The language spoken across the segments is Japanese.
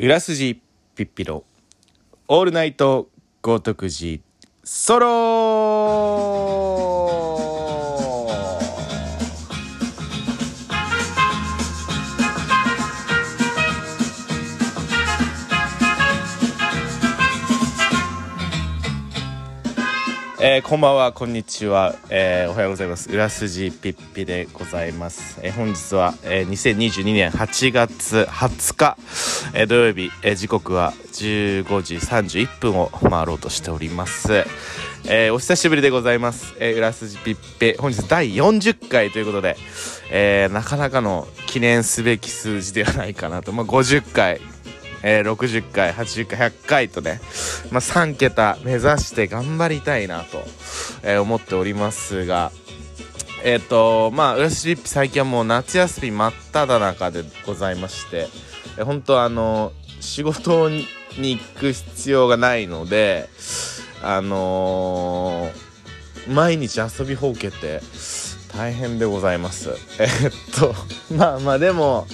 裏筋ピッピロ。オールナイト豪徳寺ソロえーこんばんはこんにちは、えーおはようございます。裏筋ピッピでございます、えー本日は、えー2022年8月20日、えー土曜日、えー時刻は15時31分を回ろうとしております。えーお久しぶりでございます、えー裏筋ピッピ。本日第40回ということで、えーなかなかの記念すべき数字ではないかなと、まあ、50回えー60回80回100回とね、まあ、3桁目指して頑張りたいなと、えー思っておりますがえっ、とまあ浦スリップ最近はもう夏休み真っ只中でございまして、えー本当あの仕事に行く必要がないのであのー毎日遊びほうけて大変でございます。えっとまあまあでも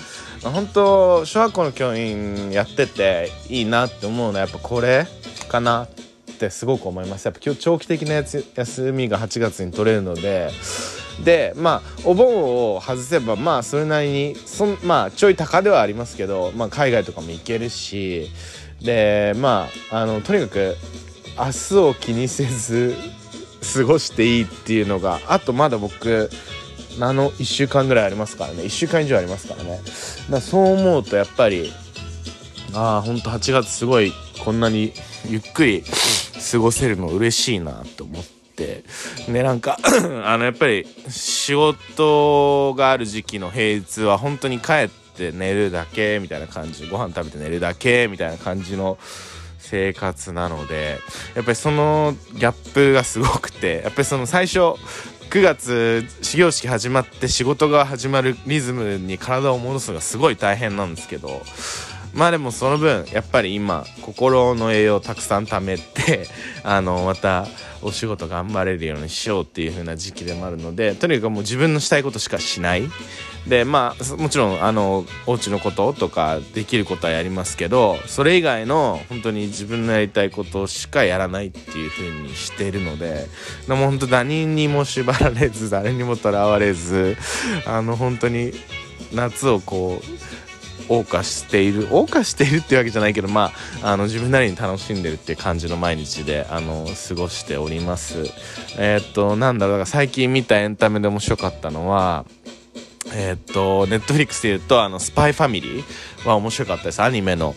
本当小学校の教員やってていいなって思うのはやっぱこれかなってすごく思います。やっぱ今日長期的なやつ休みが8月に取れるので。でまあお盆を外せばまあそれなりにそんまあちょい高ではありますけど、まあ、海外とかも行けるし。でまああのとにかく明日を気にせず過ごしていいっていうのがあとまだ僕あの1週間ぐらいありますからね。1週間以上ありますからね。だそう思うとやっぱりああほんと8月すごいこんなにゆっくり過ごせるの嬉しいなと思って。でなんか あのやっぱり仕事がある時期の平日は本当に帰って寝るだけみたいな感じ。ご飯食べて寝るだけみたいな感じの生活なのでやっぱりそのギャップがすごくてやっぱりその最初9月始業式始まって仕事が始まるリズムに体を戻すのがすごい大変なんですけどまあでもその分やっぱり今心の栄養をたくさん貯めてあのまたお仕事頑張れるようにしようっていう風な時期でもあるのでとにかくもう自分のしたいことしかしない。でまあもちろんあのお家のこととかできることはやりますけどそれ以外の本当に自分のやりたいことしかやらないっていう風にしてるのででも本当何にも縛られず誰にもとらわれずあの本当に夏をこう謳歌している謳歌しているっていうわけじゃないけどまああの自分なりに楽しんでるっていう感じの毎日であの過ごしております。えーっとなんだろうだから最近見たエンタメで面白かったのはえーっとネットフリックスで言うと「あのスパイファミリー」は面白かったです。アニメの、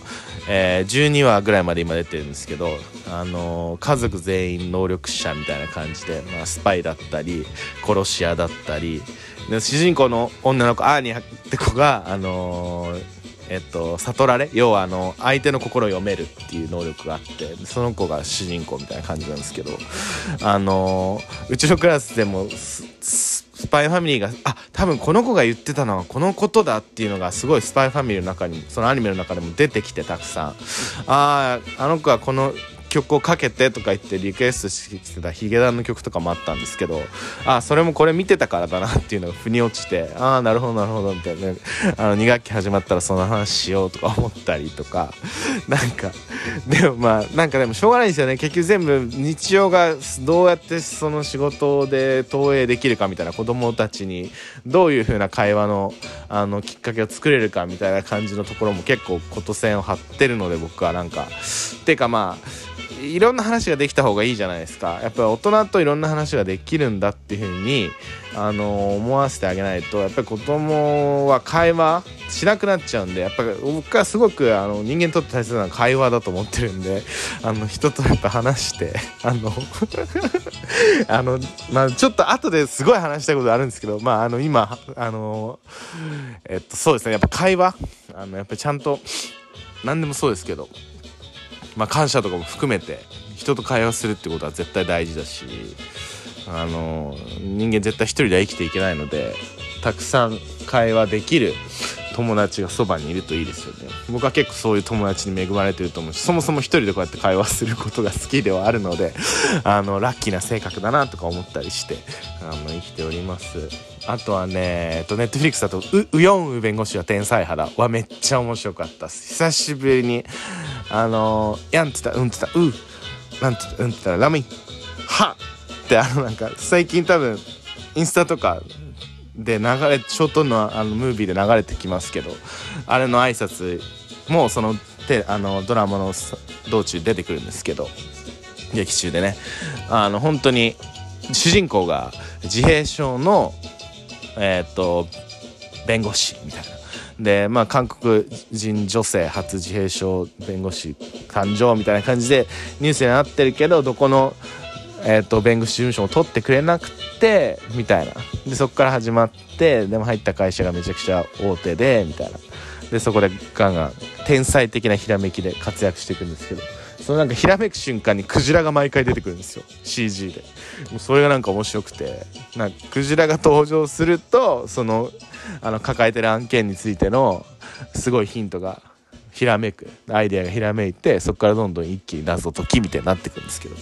えー12話ぐらいまで今出てるんですけど、あの家族全員能力者みたいな感じで、まあ、スパイだったり殺し屋だったりで主人公の女の子アーニャって子があのーえっと、悟られ要はあの相手の心を読めるっていう能力があってその子が主人公みたいな感じなんですけどあのうちのクラスでもスススパイファミリーがあ多分この子が言ってたのはこのことだっていうのがすごいスパイファミリーの中にそのアニメの中でも出てきてたくさん。あああの子はこの曲をかけてとか言ってリクエストしてたヒゲダンの曲とかもあったんですけどあそれもこれ見てたからだなっていうのが腑に落ちてああなるほどなるほどみたいな、あの2学期始まったらその話しようとか思ったりとか。なんかでもまあなんかでもしょうがないんですよね。結局全部日常がどうやってその仕事で投影できるかみたいな子供たちにどういう風な会話のあのきっかけを作れるかみたいな感じのところも結構こと線を張ってるので僕はなんか。ていうかまあいろんな話ができた方がいいじゃないですか。やっぱり大人といろんな話ができるんだっていう風にあの思わせてあげないとやっぱり子供は会話しなくなっちゃうんでやっぱり僕はすごくあの人間にとって大切なのは会話だと思ってるんであの人とやっぱ話して あの あのまあちょっと後ですごい話したいことあるんですけどまああの今あのえっとそうですね。やっぱ会話。あのやっぱりちゃんと何でもそうですけど。まあ感謝とかも含めて人と会話するってことは絶対大事だしあの人間絶対一人では生きていけないのでたくさん会話できる友達がそばにいるといいですよね。僕は結構そういう友達に恵まれてると思うしそもそも一人でこうやって会話することが好きではあるのであのラッキーな性格だなとか思ったりしてあの生きております。あとはねえっとネットフリックスだとウウヨンウ弁護士は天才肌。はめっちゃ面白かったです。久しぶりにあのやんって言ったうんって言ったうなんて言ったうんって言ったらラミはってあのなんか最近多分インスタとかで流れショートのあのムービーで流れてきますけどあれの挨拶もそのてあのドラマの道中出てくるんですけど劇中でねあの本当に主人公が自閉症のえっ、と弁護士みたいな。でまあ韓国人女性初自閉症弁護士誕生みたいな感じでニュースになってるけどどこのえーと、弁護士事務所も取ってくれなくてみたいな。でそこから始まってでも入った会社がめちゃくちゃ大手でみたいな。でそこでガンガン天才的なひらめきで活躍していくんですけど。そのなんかひらめく瞬間にクジラが毎回出てくるんですよ。CG で。もうそれがなんか面白くて。なんかクジラが登場するとそのあの抱えてる案件についてのすごいヒントがひらめくアイデアがひらめいてそこからどんどん一気に謎解きみたいになっていくんですけど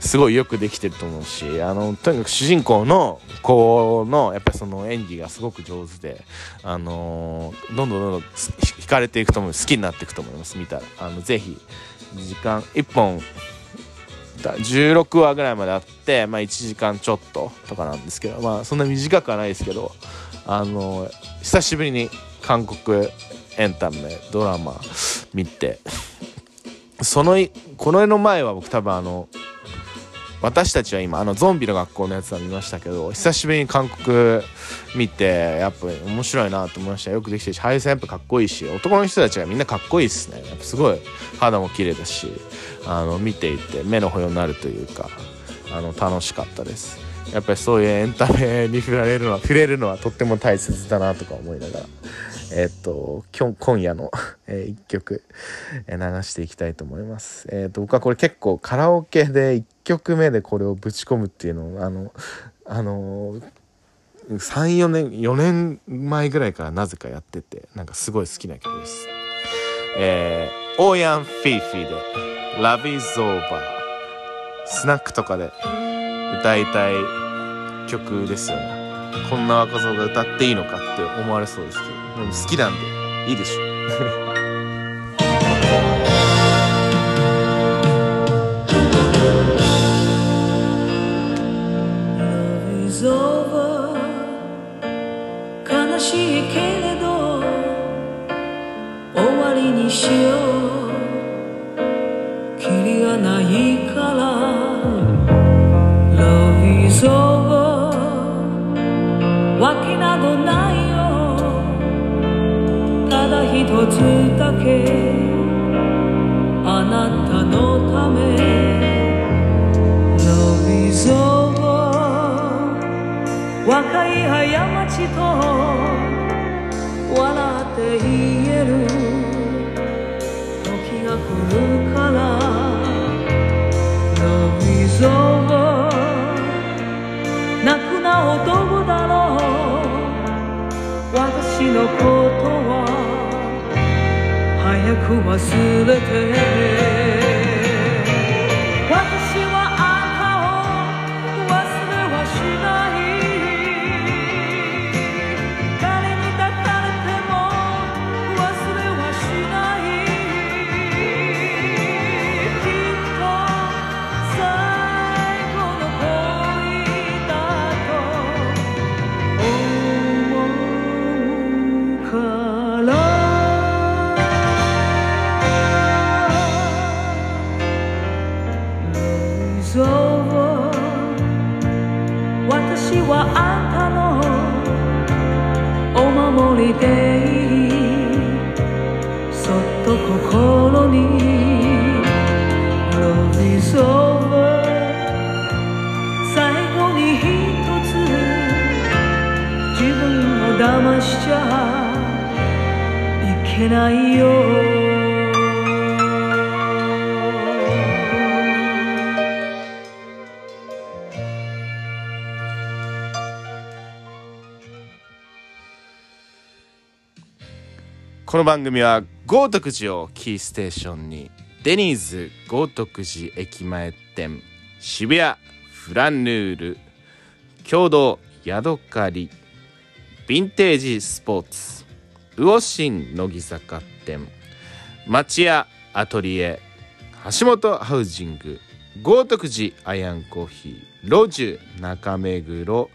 すごいよくできてると思うしあのとにかく主人公の子のやっぱその演技がすごく上手であのー、どんどんどんどん惹かれていくと思う好きになっていくと思います見たら。あのぜひ時間1本16話ぐらいまであって、まあ、1時間ちょっととかなんですけどまあそんな短くはないですけどあの、久しぶりに韓国エンタメドラマ見て。そのこの絵の前は僕多分あの私たちは今あのゾンビの学校のやつは見ましたけど久しぶりに韓国見てやっぱ面白いなと思いました。よくできてるし俳優さんやっぱかっこいいし男の人たちがみんなかっこいいですね。やっぱすごい肌も綺麗だしあの見ていて目の保養になるというかあの楽しかったです。やっぱりそういうエンタメに触れるのは触れるのはとっても大切だなとか思いながらえっ、と今夜の えー、1曲、流していきたいと思います。えっ、と僕はこれ結構カラオケで1曲目でこれをぶち込むっていうのをあのあの34年4年前ぐらいからなぜかやっててなんかすごい好きな曲です。えー、オーヤン・フィーフィーで「Love is Over」スナックとかで歌いたい曲ですよね。こんな若造が歌っていいのかって思われそうですけどでも好きなんでいいでしょう。悲しいけれど終わりにしようつだけ。あなたのため。Love is over 若い過ちと笑って言える時が来るから。Love is over 泣くな男だろう。私のく忘れて。私はあなたを忘れはしない。誰に抱かれても忘れはしない。きっと最後の恋だと思うか？らないよ。この番組は豪徳寺をキーステーションにデニーズ豪徳寺駅前店渋谷フランヌール。共同ヤドカリヴィンテージスポーツ。魚新乃木坂店。町屋アトリエ。橋本ハウジング。豪徳寺アイアンコーヒーロジュ中目黒。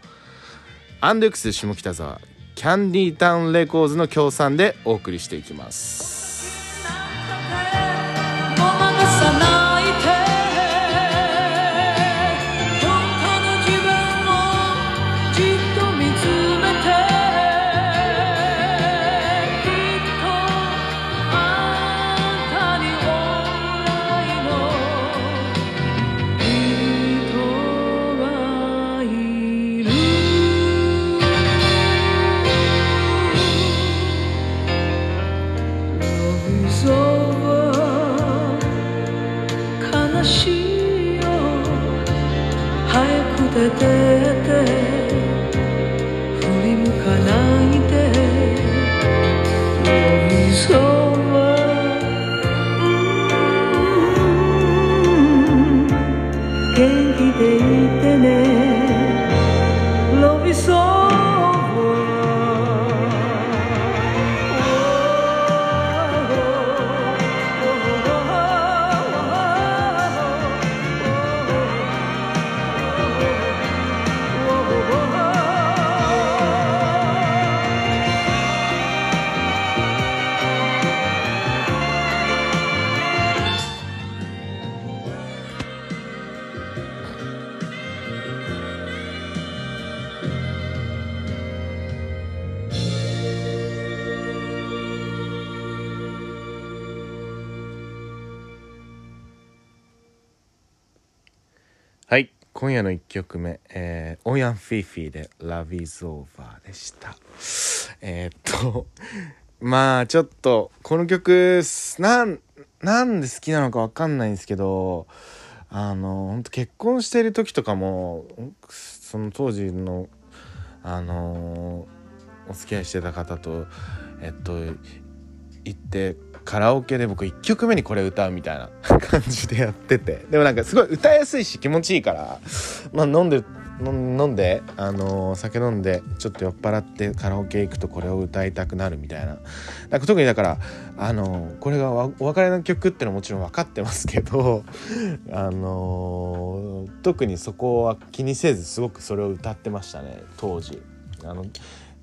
アンドゥクス下北沢。キャンディータウンレコーズの協賛でお送りしていきます。今夜の1曲目、えー、オーヤン・フィーフィーで「Love is Over」でした。えー、っと まあちょっとこの曲なんなんで好きなのかわかんないんですけどあの本当結婚してる時とかもその当時のあのお付き合いしてた方とえっと行ってカラオケで僕1曲目にこれ歌うみたいな感じでやってて でもなんかすごい歌いやすいし気持ちいいからまあ飲んで飲んであのー酒飲んでちょっと酔っ払ってカラオケ行くとこれを歌いたくなるみたいななんか特にだからあのーこれがお別れの曲ってのはもちろん分かってますけど あのー特にそこは気にせずすごくそれを歌ってましたね当時。あの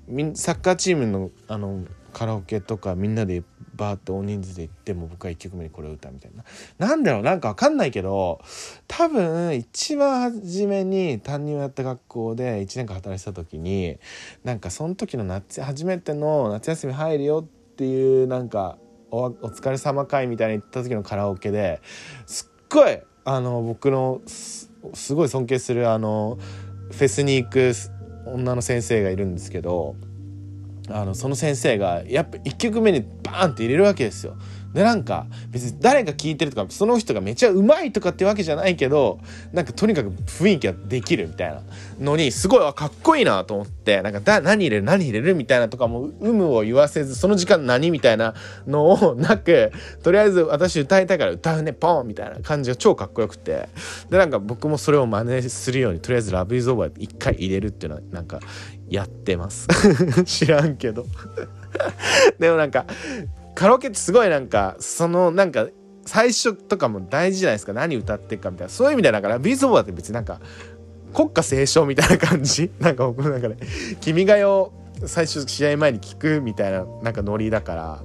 みんサッカーチームのあのカラオケとかみんなでバーッと大人数で行っても僕は1曲目にこれを歌うみたいな。なんだろうなんかわかんないけど多分一番初めに担任をやった学校で1年間働いてた時になんかその時の夏初めての夏休み入るよっていうなんかおお疲れ様会みたいに行った時のカラオケですっごいあの僕のすすごい尊敬するあのフェスに行く女の先生がいるんですけどあのその先生がやっぱ1曲目にバーンって入れるわけですよ。でなんか別に誰が聴いてるとかその人がめちゃうまいとかってわけじゃないけどなんかとにかく雰囲気ができるみたいな。のにすごいあかっこいいなと思ってなんかだ何入れる何入れるみたいなとかも有無を言わせずその時間何みたいなのをなくとりあえず私歌いたいから歌うねポンみたいな感じが超かっこよくて。でなんか僕もそれを真似するようにとりあえず「ラブイズオーバー一回入れるっていうのはなんかやってます。知らんけど。でもなんかカラオケってすごいなんかそのなんか最初とかも大事じゃないですか。何歌ってるかみたいな。そういう意味でだからビーズオーって別になんか国家斉唱みたいな感じ？なんか僕の中で「君が代」を最初試合前に聞くみたいななんかノリだから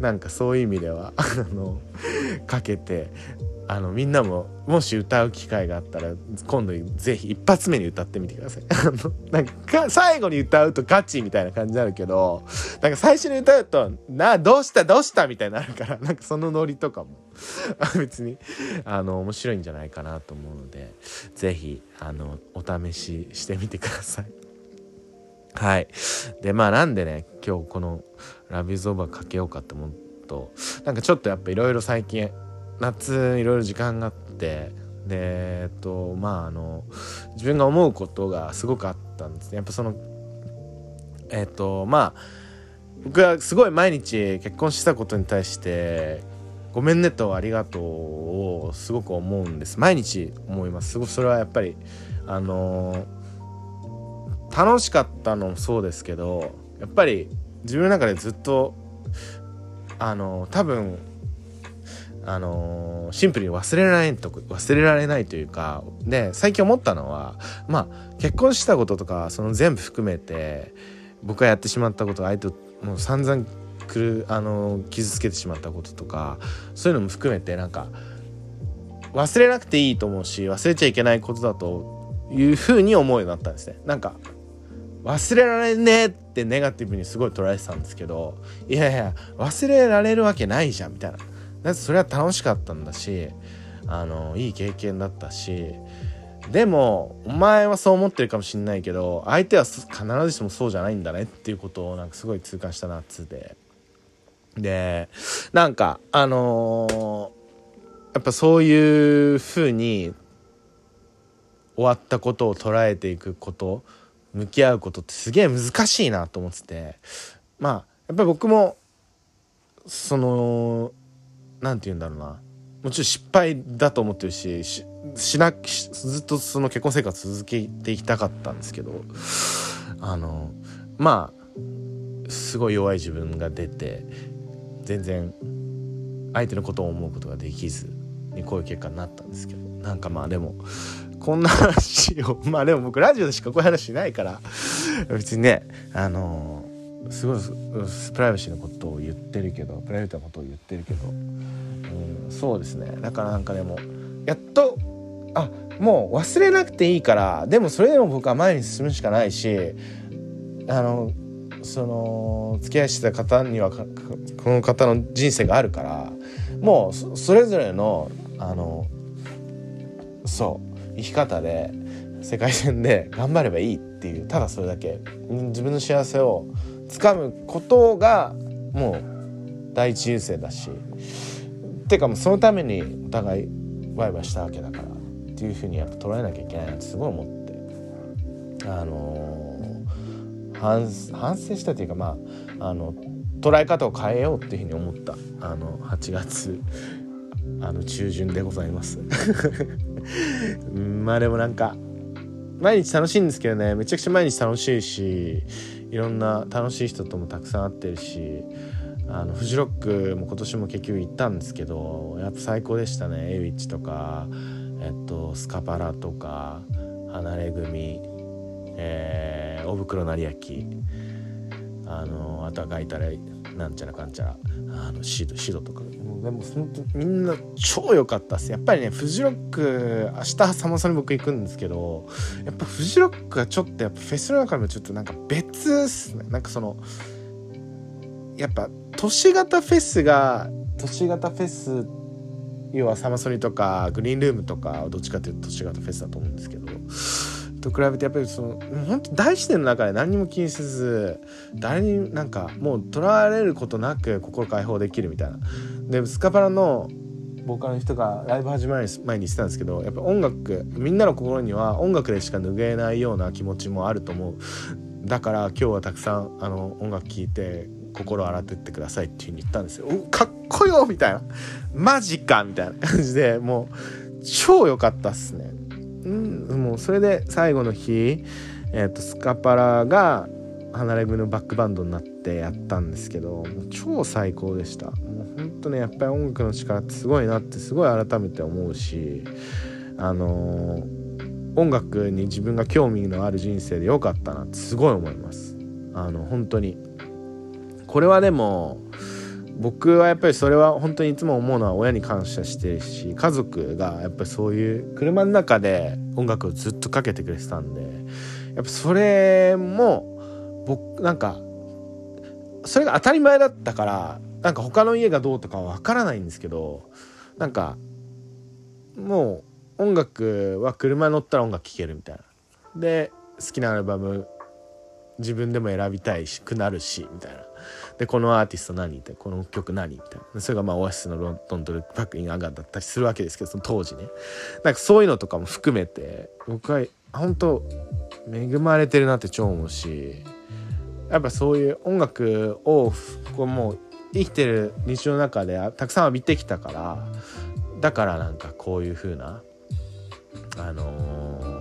なんかそういう意味ではあのかけてあのみんなももし歌う機会があったら今度ぜひ一発目に歌ってみてください。あのなんか最後に歌うとガチみたいな感じになるけどなんか最初に歌うと「などうしたどうした」みたいになるからなんかそのノリとかも別にあの面白いんじゃないかなと思うのでぜひあのお試ししてみてください。はい。でまあなんでね今日この「ラビーズオーバーかけようかって思うとなんかちょっとやっぱいろいろ最近夏いろいろ時間があってでえっとまああの自分が思うことがすごくあったんですね。やっぱそのえっとまあ僕はすごい毎日結婚したことに対してごめんねとありがとうをすごく思うんです。毎日思います。すごそれはやっぱりあの、楽しかったのもそうですけどやっぱり自分の中でずっとあの、多分あのー、シンプルに忘れられないと忘れられないというかで最近思ったのはまあ結婚したこととかその全部含めて僕がやってしまったこと相手もう散々くるあの傷つけてしまったこととかそういうのも含めてなんか忘れなくていいと思うし忘れちゃいけないことだというふうに思うようになったんですね。なんか忘れられねえってネガティブにすごい捉えてたんですけどいやいや忘れられるわけないじゃんみたいなだってそれは楽しかったんだしあのいい経験だったしでもお前はそう思ってるかもしんないけど相手は必ずしもそうじゃないんだねっていうことをなんかすごい痛感した夏ででなんかあのー、やっぱそういうふうに終わったことを捉えていくこと向き合うことってすげえ難しいなと思ってて。まあやっぱり僕もその何て言うんだろうな。もちろん失敗だと思ってるししなずっとその結婚生活続けていきたかったんですけどあのまあすごい弱い自分が出て全然相手のことを思うことができずにこういう結果になったんですけどなんかまあでもこんな話を まあでも僕ラジオでしかこういう話しないから別にねあのすごいプライバシーのことを言ってるけどプライベートなことを言ってるけど、うん、そうですね。だからなんかでもやっとあもう忘れなくていいからでもそれでも僕は前に進むしかないしあのその付き合いしてた方にはこの方の人生があるからもうそれぞれのあのそう生き方で世界線で頑張ればいいっていうただそれだけ。自分の幸せをつかむことがもう第一優先だしっていうかもうそのためにお互いワイワイしたわけだからっていうふうにやっぱ捉えなきゃいけないなってすごい思ってあのー、反反省したというかまああの捉え方を変えようっていうふうに思った。あの8月あの中旬でございます。まあでもなんか毎日楽しいんですけどね。めちゃくちゃ毎日楽しいしいろんな楽しい人ともたくさん会ってるしあのフジロックも今年も結局行ったんですけどやっぱ最高でしたね。エイウィッチとか、えっと、スカパラとか離れ組、えー、大袋成明あのあとはガイタレなんちゃらかんちゃらあのシドシドとか。もう本当みんな超良かったっす。やっぱりねフジロック明日サマソに僕行くんですけどやっぱフジロックはちょっとやっぱフェスの中でもちょっとなんか別っすね。なんかそのやっぱ都市型フェスが都市型フェス要はサマソニとかグリーンルームとかどっちかというと都市型フェスだと思うんですけどと比べてやっぱりその本当大自然の中で何にも気にせず誰になんかもうとらわれることなく心解放できるみたいな。でスカパラのボーカルの人がライブ始まる前に言ってたんですけどやっぱ音楽みんなの心には音楽でしか拭えないような気持ちもあると思う。だから今日はたくさんあの音楽聴いて心洗ってってくださいっていうふうに言ったんですよ。かっこよみたいな。マジかみたいな感じでもう超良かったっすね。もうそれで最後の日、えーと、スカパラが離れ組のバックバンドになってやったんですけど超最高でした。もうほんとねやっぱり音楽の力ってすごいなってすごい改めて思うしあのー、音楽に自分が興味のある人生で良かったなってすごい思います。あの本当に。これはでも僕はやっぱりそれは本当にいつも思うのは親に感謝してるし家族がやっぱりそういう車の中で音楽をずっとかけてくれてたんでやっぱそれも僕なんかそれが当たり前だったからなんか他の家がどうとかは分からないんですけどなんかもう音楽は車に乗ったら音楽聴けるみたいな。で好きなアルバム自分でも選びたいしくなるしみたいなでこのアーティスト何ってこの曲何みたいなそれがまあオアシスの「ロンドンドルバックインアガー」だったりするわけですけどその当時ね。なんかそういうのとかも含めて僕は本当恵まれてるなって超思うしやっぱそういう音楽をこうもう生きてる日常の中でたくさん浴びてきたからだからなんかこういう風なあのー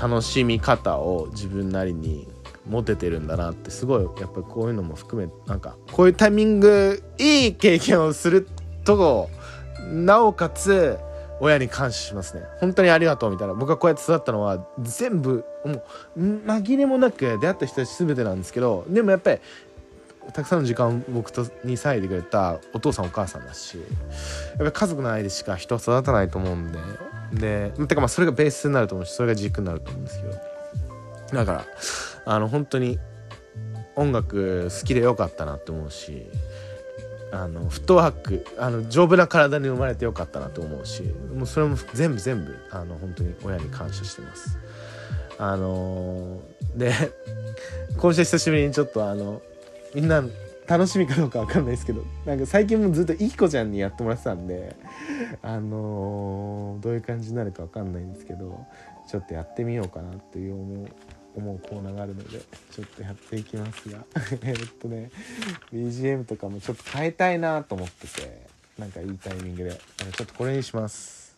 楽しみ方を自分なりに持ててるんだなってすごいやっぱりこういうのも含めなんかこういうタイミングいい経験をするとなおかつ親に感謝しますね。本当にありがとうみたいな。僕がこうやって育ったのは全部もう紛れもなく出会った人たち全てなんですけどでもやっぱりたくさんの時間を僕とに割いてくれたお父さんお母さんだしやっぱ家族の愛でしか人は育たないと思うんででてかまあそれがベースになると思うしそれが軸になると思うんですけど。だからあの本当に音楽好きでよかったなって思うしあのフットワークあの丈夫な体に生まれてよかったなと思うしもうそれも全部全部あの本当に親に感謝してます。あのー、で今週久しぶりにちょっとあのみんな楽しみかどうか分かんないですけどなんか最近もずっといきこちゃんにやってもらってたんであのー、どういう感じになるか分かんないんですけどちょっとやってみようかなっていう思う思うコーナーがあるのでちょっとやっていきますが。えっとね BGM とかもちょっと変えたいなと思っててなんかいいタイミングで。ちょっとこれにします。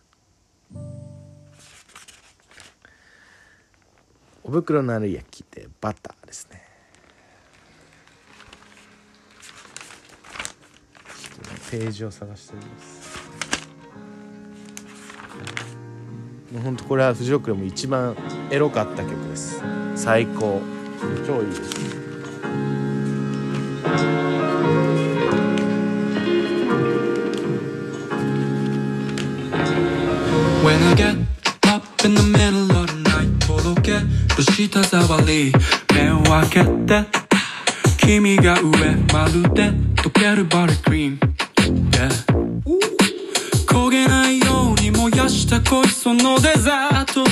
お袋のある焼きでバターですね。ちょっとねページを探しております。ほんとこれはフジロックでも一番エロかった曲です。最高。超いいですとろける舌触り目を開けて君が上まるで溶けるバリクリーム、yeah. 焦げない燃やした恋そのデザート。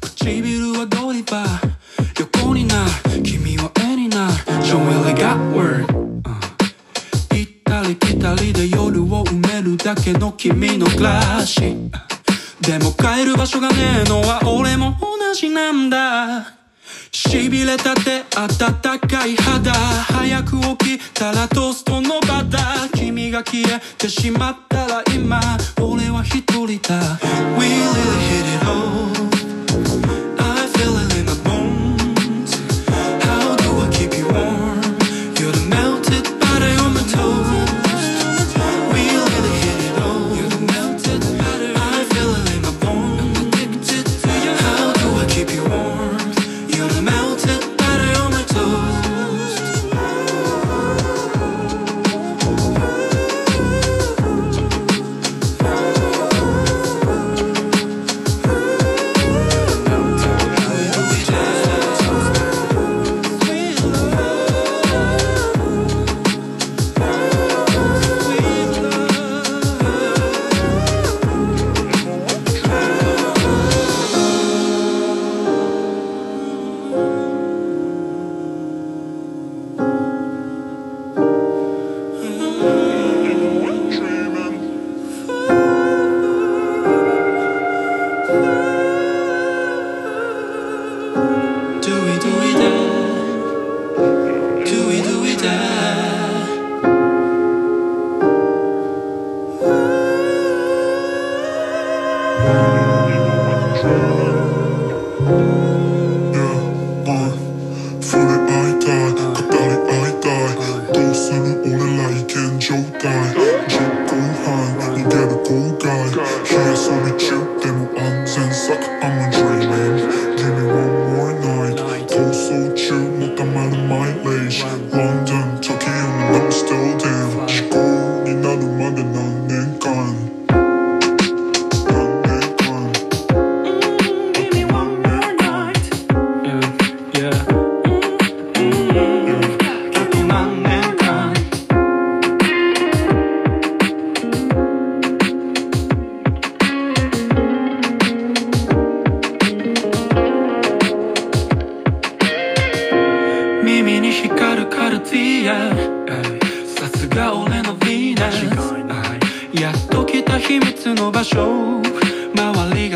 唇はドリバー横になる。君は絵になる。Joel got word、行ったり来たりで夜を埋めるだけの君の暮らし。でも帰る場所がねえのは俺も同じなんだ。痺れたて暖かい肌。早く起きたらトーストのバター君が消えてしまったら今俺は一人だ。We really hit it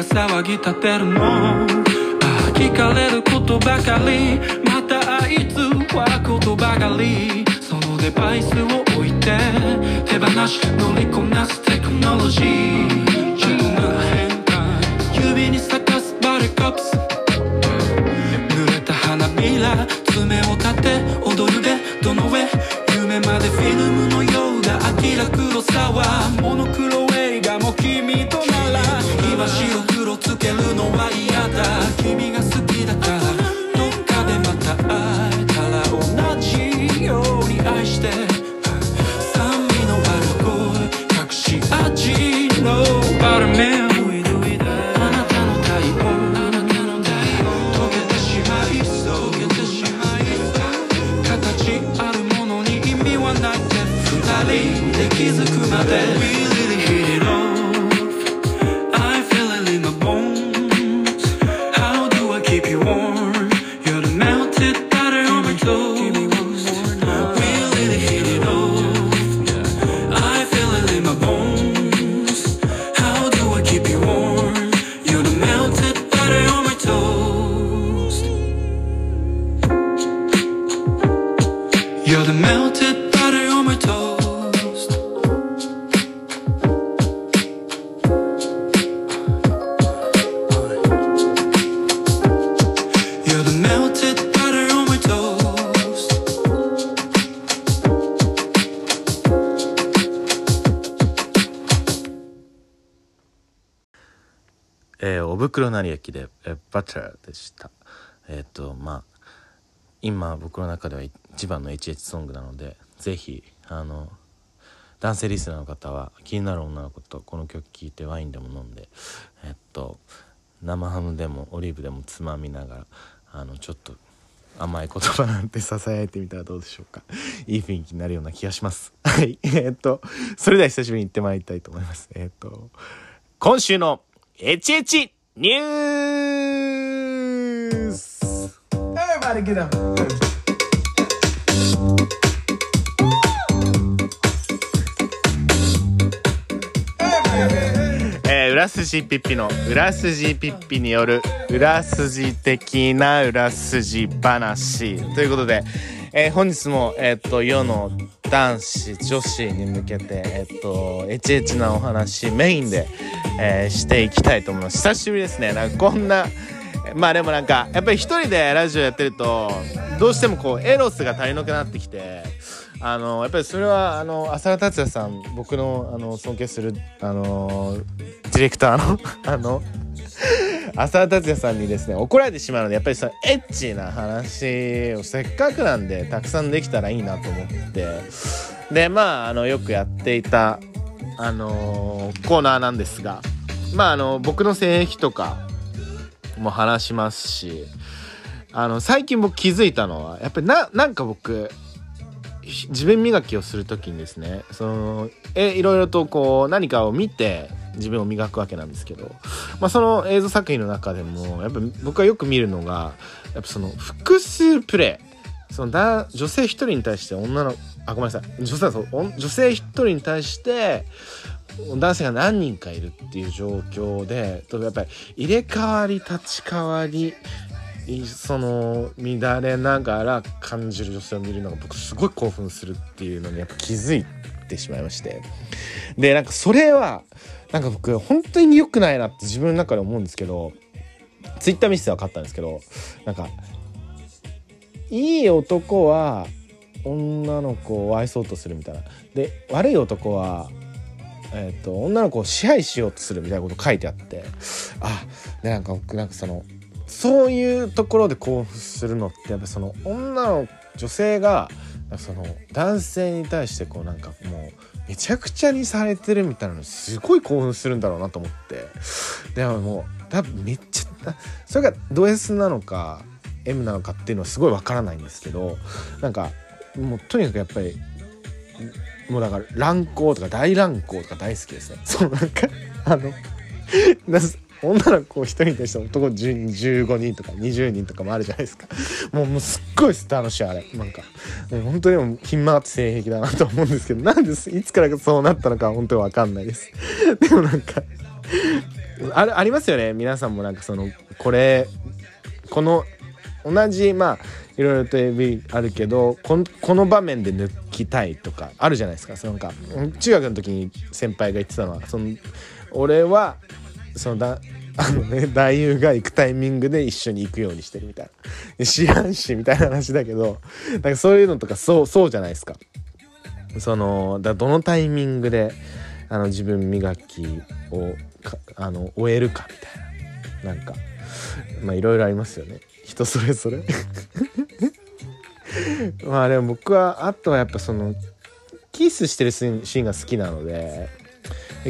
騒ぎ立てるの。ああ聞かれることばかり。またあいつはことばかり。そのデバイスを置いて手放し乗りこなすテクノロジー。急な変化指に咲かすバルカップス。濡れた花びら爪を立て踊るベッドの上。夢までフィルムのようだ。明ら黒さはモノクロ映画も君となら。今白黒つけるのは嫌だ。君がえーバター」でした。えっ、とまあ今僕の中では一番の HH ソングなのでぜひあの男性リスナーの方は気になる女の子とこの曲聴いてワインでも飲んでえっと生ハムでもオリーブでもつまみながらあのちょっと甘い言葉なんてささやいてみたらどうでしょうか。いい雰囲気になるような気がします。はい。えっとそれでは久しぶりに行ってまいりたいと思います。えっと今週の HH ニュー Everybody get up! えー、裏筋ピッピの裏筋ピッピによる裏筋的な裏筋話ということで、えー本日も、えっと世の男子女子に向けて、えっとエチエチなお話メインで、えーしていきたいと思います。久しぶりですね。なんかこんなまあでもなんかやっぱり一人でラジオやってるとどうしてもこうエロスが足りなくなってきてあのやっぱりそれはあの浅田達也さん僕のあの尊敬するあのディレクターの あの浅田達也さんにですね怒られてしまうのでやっぱりそのエッチな話をせっかくなんでたくさんできたらいいなと思ってでまああのよくやっていたあのコーナーなんですがまああの僕の性癖とかも話しますしあの最近僕気づいたのはやっぱりななんか僕自分磨きをする時にですねそのえいろいろとこう何かを見て自分を磨くわけなんですけど、まあ、その映像作品の中でもやっぱ僕がよく見るのがやっぱその複数プレイ。そのだ女性一人に対して女のあごめんなさい。女性そう女性一人に対して男性が何人かいるっていう状況でやっぱり入れ替わり立ち替わりその乱れながら感じる女性を見るのが僕すごい興奮するっていうのにやっぱ気づいてしまいまして。でなんかそれはなんか僕本当に良くないなって自分の中で思うんですけどツイッター見せて分かったんですけどなんかいい男は女の子を愛そうとするみたいな。で悪い男はえー、と女の子を支配しようとするみたいなこと書いてあってあなんか僕なんかそのそういうところで興奮するのってやっぱその女の女性がその男性に対してこうなんかもうめちゃくちゃにされてるみたいなのすごい興奮するんだろうなと思って。でももう多分めっちゃそれがド S なのか M なのかっていうのはすごいわからないんですけどなんかもうとにかくやっぱりもうだから乱行とか大乱行とか大好きですね。そうなんかあの女の子を一人に対して男10 15人とか20人とかもあるじゃないですか。もうもうすっごい楽しいあれ。なんか本当にもうひん曲がって性癖だなと思うんですけどなんですいつからそうなったのか本当に分かんないです。でもなんかあありますよね。皆さんもなんかそのこれこの同じまあいろいろと AV あるけどこの場面で抜きたいとかあるじゃないですか。そのか中学の時に先輩が言ってたのは。その俺はそのだあのね男優が行くタイミングで一緒に行くようにしてるみたいな。知らんしみたいな話だけどなんかそういうのとかそうそうじゃないですか。そのだどのタイミングであの自分磨きをかあの終えるかみたいな。なんかまあいろいろありますよね。人それぞれ まあでも僕はあとはやっぱそのキスしてるシーンが好きなので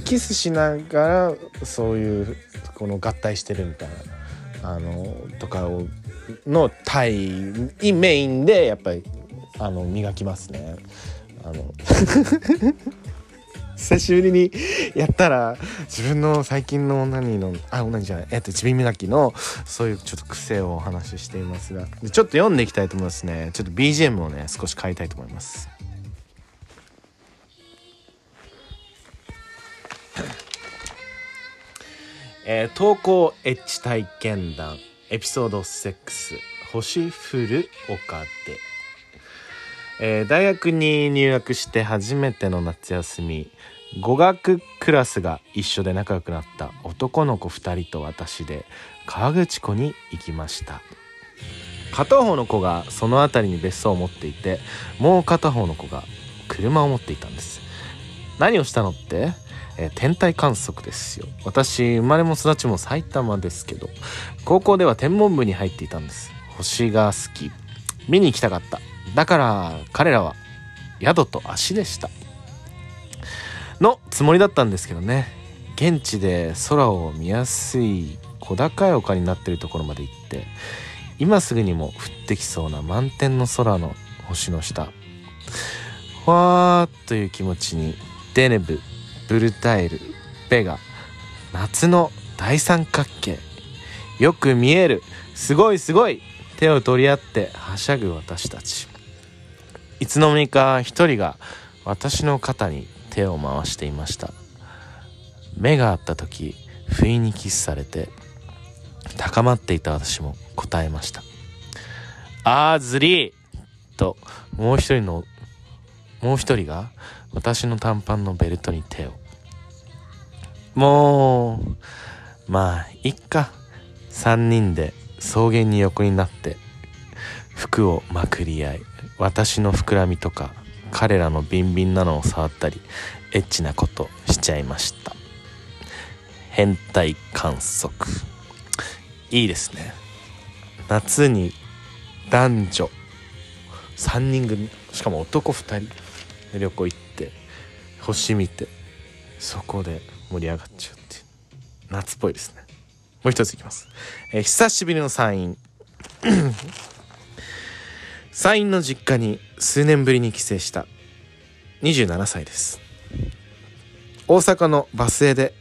キスしながらそういうこの合体してるみたいなあのとかをの対メインでやっぱりあの磨きますね。あの 久しぶりにやったら自分の最近の女にのあ女にじゃないえっとちび磨きのそういうちょっと癖をお話ししていますがちょっと読んでいきたいと思いますね。ちょっと BGM をね少し変えたいと思います。えー投稿エッチ体験談エピソード6星降る丘で。えー大学に入学して初めての夏休み語学クラスが一緒で仲良くなった男の子2人と私で河口湖に行きました。片方の子がその辺りに別荘を持っていてもう片方の子が車を持っていたんです。何をしたのって、えー天体観測ですよ。私生まれも育ちも埼玉ですけど高校では天文部に入っていたんです。星が好き。見に行きたかった。だから彼らは宿と足でした。のつもりだったんですけどね。現地で空を見やすい小高い丘になってるところまで行って今すぐにも降ってきそうな満天の空の星の下。ふわーっという気持ちにデネブブルタイルベガ夏の大三角形よく見えるすごいすごい手を取り合ってはしゃぐ私たち。いつの間にか一人が私の肩に手を回していました。目が合った時不意にキスされて高まっていた私も答えました。あーずりー！ともう一人のもう一人が私の短パンのベルトに手を。もうまあいっか。3人で草原に横になって服をまくり合い。私の膨らみとか彼らのビンビンなのを触ったりエッチなことしちゃいました。変態観測。いいですね。夏に男女3人組。しかも男2人旅行行って星見てそこで盛り上がっちゃうっていう。夏っぽいですね。もう一ついきます、えー久しぶりの山陰山陰の実家に数年ぶりに帰省した27歳です大阪のバス停で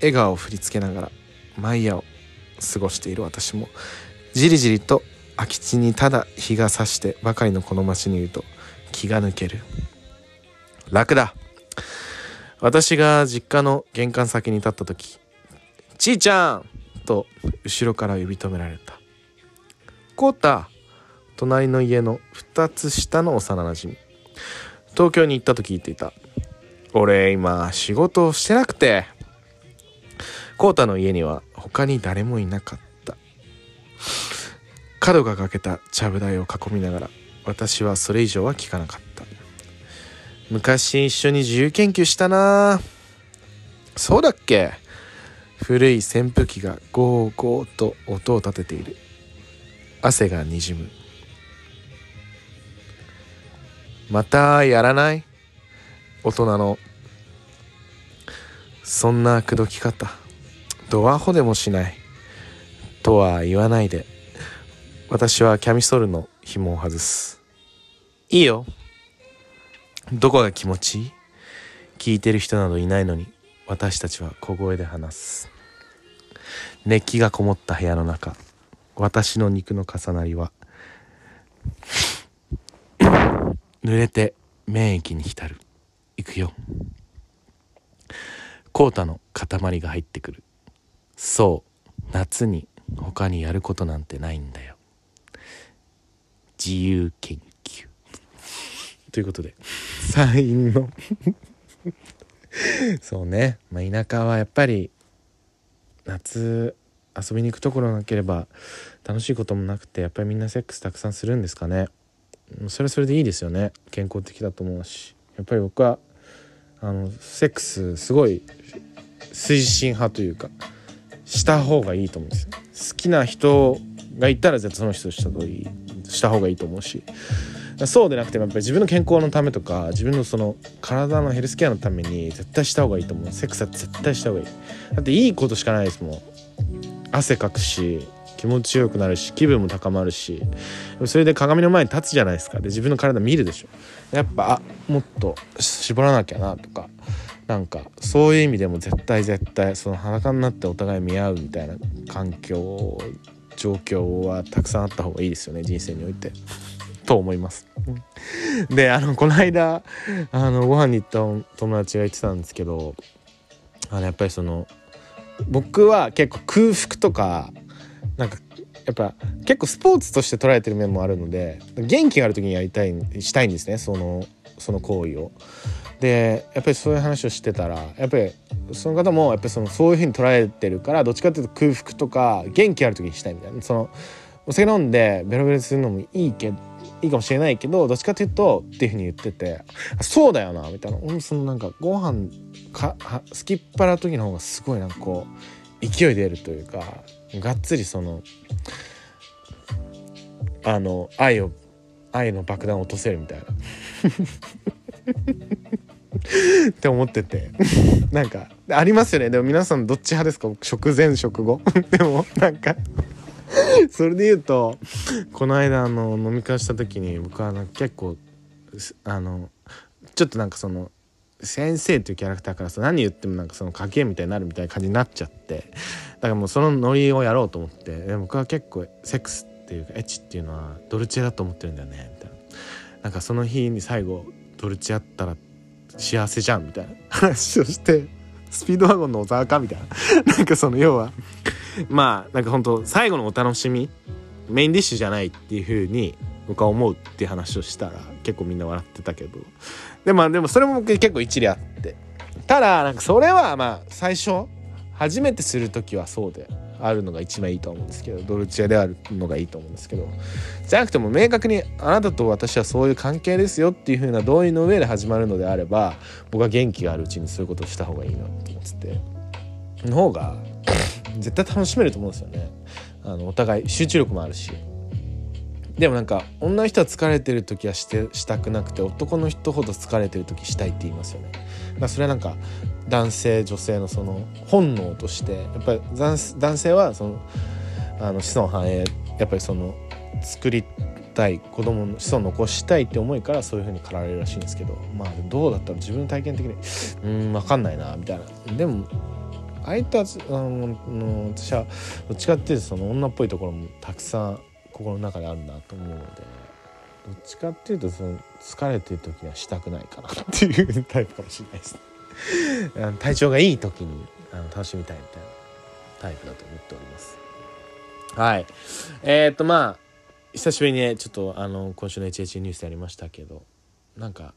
笑顔を振り付けながら毎夜を過ごしている私もじりじりと空き地にただ日が差してばかりのこの街にいると気が抜ける楽だ私が実家の玄関先に立った時「ちいちゃん!」と後ろから呼び止められた「こうた!」隣の家の2つ下の幼なじみ東京に行ったと聞いていた。俺今仕事をしてなくて。コータの家には他に誰もいなかった。角がかけたちゃぶ台を囲みながら私はそれ以上は聞かなかった。昔一緒に自由研究したな。そうだっけ。古い扇風機がゴーゴーと音を立てている。汗がにじむ。またやらない？大人の。そんな口説き方。ドアホでもしない。とは言わないで。私はキャミソールの紐を外す。いいよ。どこが気持ちいい？聞いてる人などいないのに。私たちは小声で話す。熱気がこもった部屋の中。私の肉の重なりは濡れて免疫に浸る。行くよ。コータの塊が入ってくる。そう夏に他にやることなんてないんだよ。自由研究。ということで。山陰のそうね、まあ、田舎はやっぱり夏遊びに行くところなければ楽しいこともなくてやっぱりみんなセックスたくさんするんですかね。それはそれでいいですよね。健康的だと思うし。やっぱり僕はあのセックスすごい推進派というかした方がいいと思うんですよ。好きな人がいたら絶対その人とした方がいいした方がいいと思うし。そうでなくてもやっぱり自分の健康のためとか自分のその体のヘルスケアのために絶対した方がいいと思う。セックスは絶対した方がいい。だっていいことしかないですもん。汗かくし気持ちよくなるし気分も高まるしそれで鏡の前に立つじゃないですかで自分の体見るでしょやっぱあもっと絞らなきゃなとかなんかそういう意味でも絶対絶対その裸になってお互い見合うみたいな環境状況はたくさんあった方がいいですよね人生において。と思います。であのこの間あのご飯に行った友達が言ってたんですけどあのやっぱりその僕は結構空腹とかなんかやっぱ結構スポーツとして捉えてる面もあるので元気がある時にやりたいしたいんですねそのその行為を。でやっぱりそういう話をしてたらやっぱりその方もやっぱりそのそういうふうに捉えてるからどっちかっていうと空腹とか元気ある時にしたいみたいなそのお酒飲んでベロベロするのもいいけいいかもしれないけどどっちかっていうとっていうふうに言っててそうだよなみたいな俺そのなんかご飯かは好きっ腹の時の方がすごいなんかこう勢い出るというかがっつりそのあの愛を愛の爆弾を落とせるみたいな。って思ってて。なんかありますよね。でも皆さんどっち派ですか？食前食後？でもなんか。それで言うとこの間あの飲み会した時に僕は結構あのちょっとなんかその先生っていうキャラクターからさ何言ってもなんかその家系みたいになるみたいな感じになっちゃってだからもうそのノリをやろうと思ってで僕は結構セックスっていうかエッチっていうのはドルチェだと思ってるんだよねみたいな。なんかその日に最後ドルチェあったら幸せじゃんみたいな。話をしてスピードワゴンの小沢かみたいな。なんかその要はまあなんか本当最後のお楽しみメインディッシュじゃないっていう風に僕は思うっていう話をしたら結構みんな笑ってたけどでまあでもそれも結構一理あって。ただなんかそれはまあ最初初めてする時はそうであるのが一番いいと思うんですけどドルチェであるのがいいと思うんですけど。じゃなくても明確にあなたと私はそういう関係ですよっていう風な同意の上で始まるのであれば僕は元気があるうちにそういうことをした方がいいなと思ってて。の方が絶対楽しめると思うんですよね。あのお互い集中力もあるし。でもなんか女の人は疲れてる時はしてしたくなくて男の人ほど疲れてる時したいって言いますよね。だからそれはなんか男性女性のその本能としてやっぱり男性はそのあの子孫繁栄やっぱりその作りたい子供の子孫残したいって思いからそういう風に駆られるらしいんですけどまあどうだったら自分の体験的にうん分かんないなみたいなでも相手はあの私はどっちかっていうとその女っぽいところもたくさん心の中であるなと思うのでどっちかっていうとその疲れてる時にはしたくないかなっていうタイプかもしれないです 体調がいい時にあの楽しみたいみたいなタイプだと思っております。はい。えー、っとまあ久しぶりにねちょっとあの今週の HH ニュースでありましたけどなんか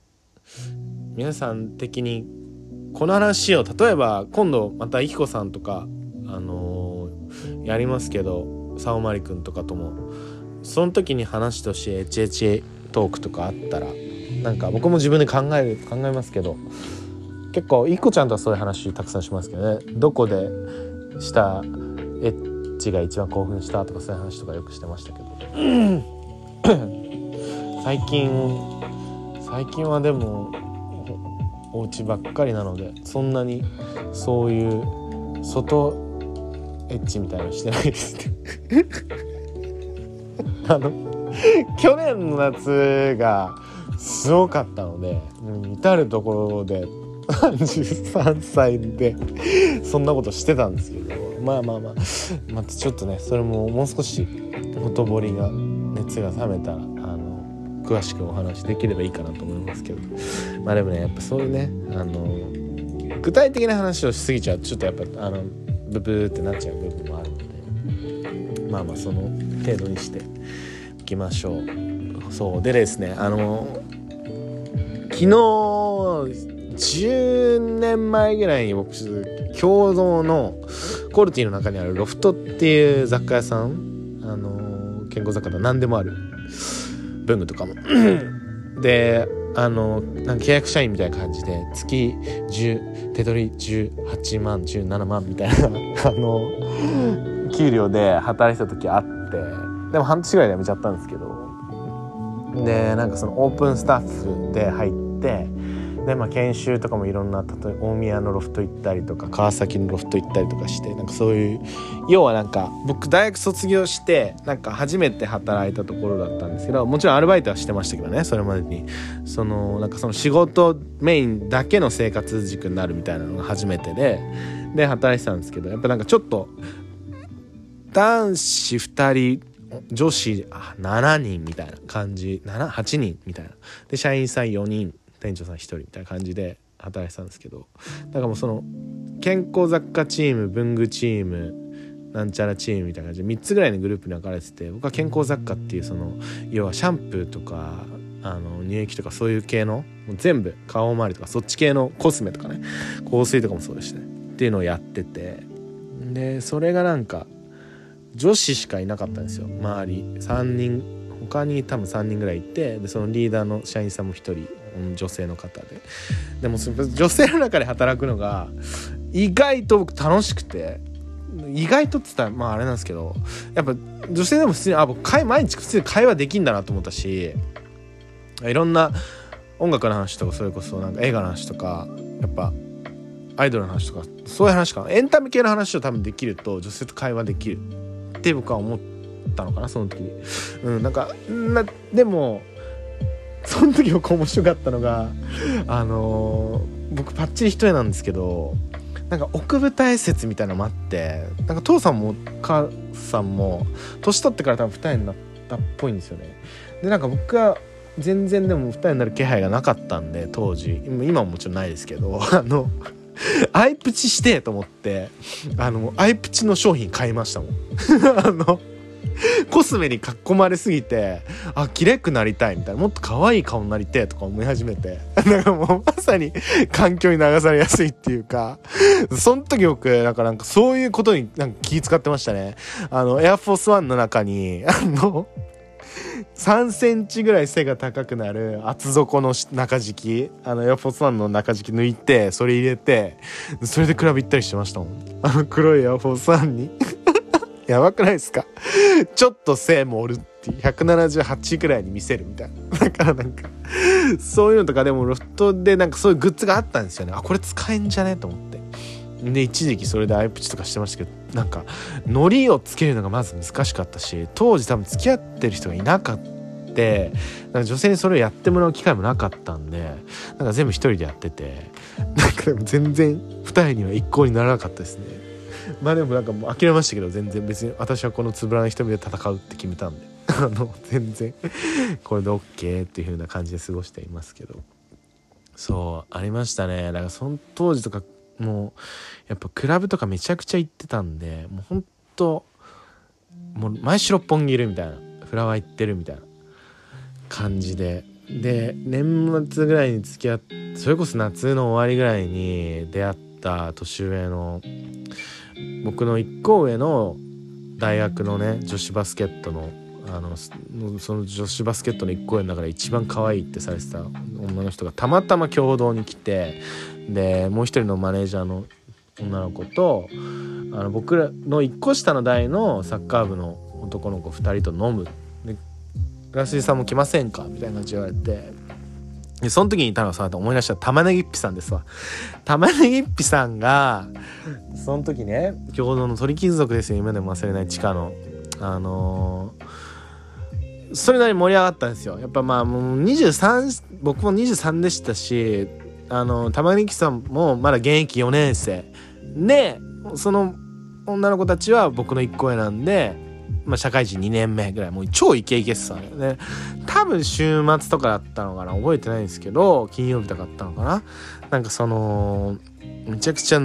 皆さん的にこの話を例えば今度またいきこさんとかあのー、やりますけどさおまりくんとかともその時に話として HH トークとかあったらなんか僕も自分で考える考えますけど結構いこちゃんとはそういう話たくさんしますけどね。どこでした？エッチが一番興奮した？とかそういう話とかよくしてましたけど。最近最近はでもお家ばっかりなのでそんなにそういう外エッチみたいなのしてないですね。あの去年の夏がすごかったので至る所で33歳でそんなことしてたんですけどまあまあまあまたちょっとねそれももう少しほとぼりが熱が冷めたらあの詳しくお話できればいいかなと思いますけど。まあでもねやっぱそういうねあの具体的な話をしすぎちゃうとちょっとやっぱあのブブーってなっちゃう部分まあまあその程度にしていきましょう。そうでですねあの昨日10年前ぐらいに僕共同のコルティの中にあるロフトっていう雑貨屋さんあの健康雑貨だ何でもある。文具とかもであのなん契約社員みたいな感じで月10手取り18万17万みたいなあの給料で働いてた時あってでも半年ぐらいで辞めちゃったんですけどでなんかそのオープンスタッフで入ってでまあ研修とかもいろんな例えば大宮のロフト行ったりとか川崎のロフト行ったりとかしてなんかそういう要はなんか僕大学卒業してなんか初めて働いたところだったんですけどもちろんアルバイトはしてましたけどねそれまでに。そのなんかその仕事メインだけの生活軸になるみたいなのが初めてでで働いてたんですけどやっぱなんかちょっと男子2人女子7人みたいな感じ。78人みたいな。で社員さん4人店長さん1人みたいな感じで働いてたんですけど。だからもうその健康雑貨チーム文具チームなんちゃらチームみたいな感じで3つぐらいのグループに分かれてて僕は健康雑貨っていうその要はシャンプーとかあの乳液とかそういう系のもう全部顔周りとかそっち系のコスメとかね香水とかもそうですね。っていうのをやってて。でそれがなんか女子しかいなかったんですよ。周り。3人。他に多分3人ぐらいいてでそのリーダーの社員さんも1人女性の方で。でも女性の中で働くのが意外と僕楽しくて意外とって言ったらまああれなんですけどやっぱ女性でも普通にあ僕毎日普通に会話できんだなと思ったしいろんな音楽の話とかそれこそなんか映画の話とかやっぱアイドルの話とかそういう話かエンタメ系の話を多分できると女性と会話できる。って僕は思ったのかなその時。うん、なんかなでもその時僕面白かったのがあのー、僕パッチリ一重なんですけどなんか奥舞台説みたいなのもあってなんか父さんも母さんも年取ってから多分二重になったっぽいんですよね。でなんか僕は全然でも二重になる気配がなかったんで当時今ももちろんないですけどあの アイプチしてと思ってあのアイプチの商品買いましたもん。あのコスメに囲まれすぎてあ綺麗くなりたいみたいなもっと可愛い顔になりてとか思い始めて なんかもうまさに環境に流されやすいっていうかその時僕なんかなんかそういうことになんか気使ってましたね。あのエアフォースワンの中にあの3センチぐらい背が高くなる厚底の中敷きあのエアフォースワンの中敷き抜いてそれ入れてそれでクラブ行ったりしてましたもん。あの黒いエアフォースワンに？やばくないですか？ちょっと背もおるっていう。178ぐらいに見せるみたいな。だからなんかそういうのとかでもロフトでなんかそういうグッズがあったんですよね。あこれ使えんじゃね？と思ってで一時期それでアイプチとかしてましたけどなんかノリをつけるのがまず難しかったし当時多分付き合ってる人がいなかった。なんか女性にそれをやってもらう機会もなかったんでなんか全部一人でやっててなんかでも全然二重には一向にならなかったですね。まあでもなんかもう諦めましたけど全然。別に私はこのつぶらな瞳で戦うって決めたんで。あの全然。これで OK っていう風な感じで過ごしていますけど。そうありましたね。だからその当時とかもうやっぱクラブとかめちゃくちゃ行ってたんでもうほんともう毎週六本木いるみたいなフラワー行ってるみたいな感じで。で年末ぐらいに付き合ってそれこそ夏の終わりぐらいに出会った年上の僕の1個上の大学のね女子バスケットのあのその女子バスケットの1個上の中で一番可愛いってされてた女の人がたまたま共同に来てでもう一人のマネージャーの女の子とあの僕らの1個下の代のサッカー部の男の子2人と飲む。で「浦杉さんも来ませんか?」みたいな感じ言われて。でその時にいたのがさ思い出した。玉ねぎっぴさんですわ。玉ねぎっぴさんがその時ね共同の鳥貴族ですよ。今でも忘れない地下の。あのー、それなりに盛り上がったんですよ。やっぱまあもう23僕も23でしたしあの玉ねぎさんもまだ現役4年生。でその女の子たちは僕の1個上なんでまあ、社会人2年目ぐらいもう超イケイケっすわね。多分週末とかだったのかな。覚えてないんですけど金曜日とかだったのかな。なんかそのめちゃくちゃ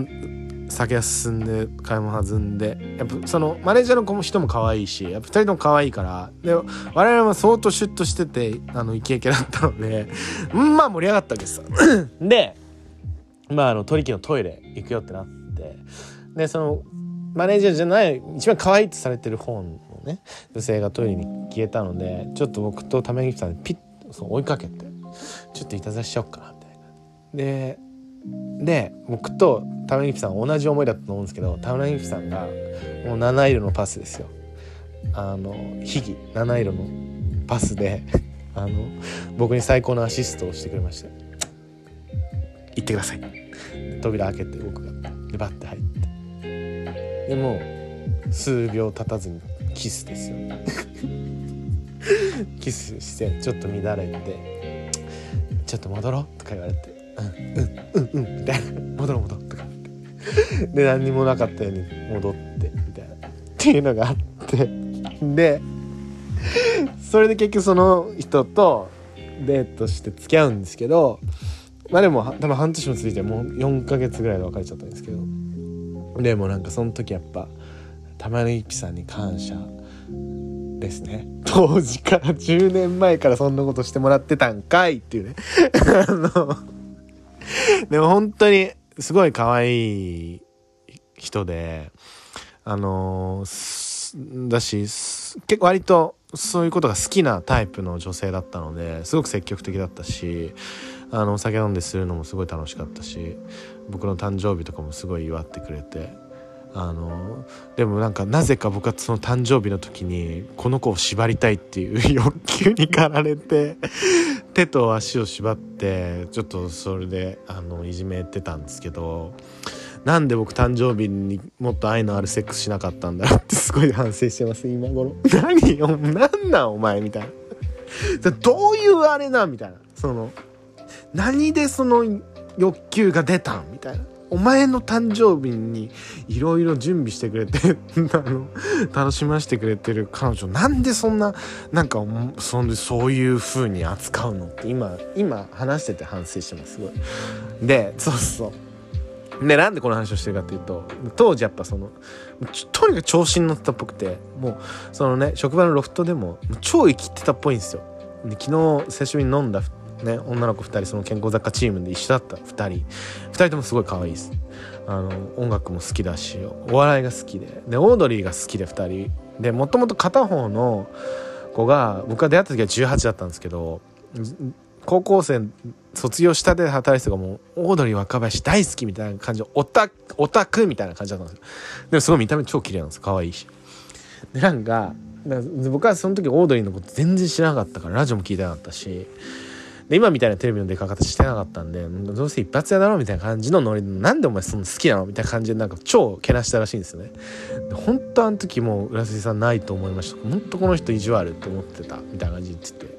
酒が進んで会話弾んでやっぱそのマネージャーの子も人も可愛いしやっぱ2人とも可愛いからで我々も相当シュッとしててあのイケイケだったのでまあ盛り上がったわけですでまああの取り木のトイレ行くよってなってでそのマネージャーじゃない一番可愛いとされてる方のね女性がトイレに消えたのでちょっと僕と玉木さんでピッと追いかけてちょっといたずらしちゃおっかなみたいな。でで僕と玉木さん同じ思いだったと思うんですけど玉木さんがもう七色のパスですよ。あの秘技七色のパスで あの僕に最高のアシストをしてくれました。行ってください。扉開けて僕がでバッて入ってでもう数秒経たずにキスですよ キスしてちょっと乱れて「ちょっと戻ろう」とか言われて「うんうんうんうん」みたいな「戻ろう戻ろう」とかってで何にもなかったように戻ってみたいなっていうのがあってでそれで結局その人とデートして付き合うんですけどまあでも多分半年も続いてもう4ヶ月ぐらいで別れちゃったんですけどでもなんかその時やっぱ玉ねぎさんに感謝ですね当時から10年前からそんなことしてもらってたんかいっていうねあの でも本当にすごい可愛い人であのーだし結構割とそういうことが好きなタイプの女性だったのですごく積極的だったしあのお酒飲んでするのもすごい楽しかったし僕の誕生日とかもすごい祝ってくれてあのでもなんかなぜか僕はその誕生日の時にこの子を縛りたいっていう 欲求に駆られて手と足を縛ってちょっとそれであのいじめてたんですけどなんで僕誕生日にもっと愛のあるセックスしなかったんだろうってすごい反省してます今頃。何よ何なんお前みたいな。どういうあれなみたいな。その何でその欲求が出たん？みたいな。お前の誕生日にいろいろ準備してくれてあの楽しませてくれてる彼女なんでそんななんかそんでそういう風に扱うのって今今話してて反省してますすごい。でそうそうでなんでこの話をしてるかっていうと当時やっぱそのとにかく調子に乗ってたっぽくてもうそのね職場のロフトでも超生きてたっぽいんですよ。で昨日久しぶりに飲んだね、女の子2人その健康雑貨チームで一緒だった2人。2人ともすごい可愛いです。あの音楽も好きだしお笑いが好きで。でオードリーが好きで2人。でもともと片方の子が僕が出会った時は18だったんですけど高校生卒業したで働いてたがもうオードリー若林大好きみたいな感じオタオタクみたいな感じだったんですよ。でもすごい見た目超綺麗なんです可愛いし。でなんか僕はその時オードリーのこと全然知らなかったからラジオも聞いてなかったしで今みたいなテレビの出か方してなかったんでどうせ一発屋だろみたいな感じのノリでなんでお前その好きなのみたいな感じでなんか超けなしたらしいんですよね。本当あの時もう浦杉さんないと思いました。本当この人意地悪って思ってたみたいな感じで言ってて。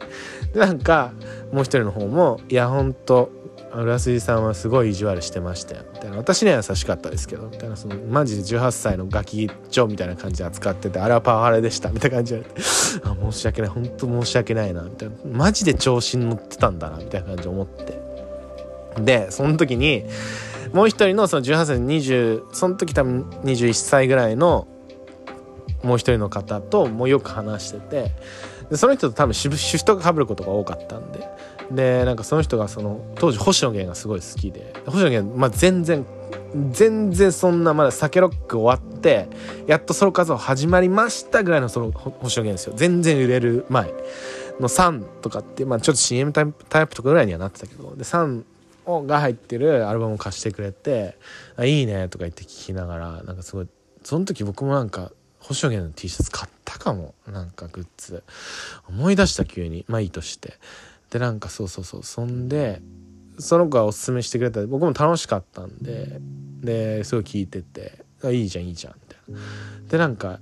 でなんかもう一人の方もいや本当浦杉さんはすごい意地悪してましたよ。みたいな。私には優しかったですけど。みたいなそのマジで18歳のガキ長みたいな感じで扱っててあれはパワハラでしたみたいな感じで あ申し訳ない。本当申し訳ないなみたいな。マジで調子に乗ってたんだなみたいな感じで思って。でその時にもう一人のその18歳の20その時多分21歳ぐらいのもう一人の方ともうよく話してて。でその人と多分シフトがかぶることが多かったんで。でなんかその人がその当時星野源がすごい好きで星野源、まあ、全然全然そんなまだ酒ロック終わってやっとソロ活動始まりましたぐらいのその星野源ですよ。全然売れる前の3とかって、まあ、ちょっと CM タイプタイプとかぐらいにはなってたけどで3が入ってるアルバムを貸してくれて「あいいね」とか言って聞きながらなんかすごいその時僕もなんか星野源の T シャツ買ったかも。なんかグッズ。思い出した急に。まあいいとして。でなんかそうそうそうそんでその子がおすすめしてくれた僕も楽しかったんでですごい聞いてて「あいいじゃんいいじゃん」みたいな。でなんか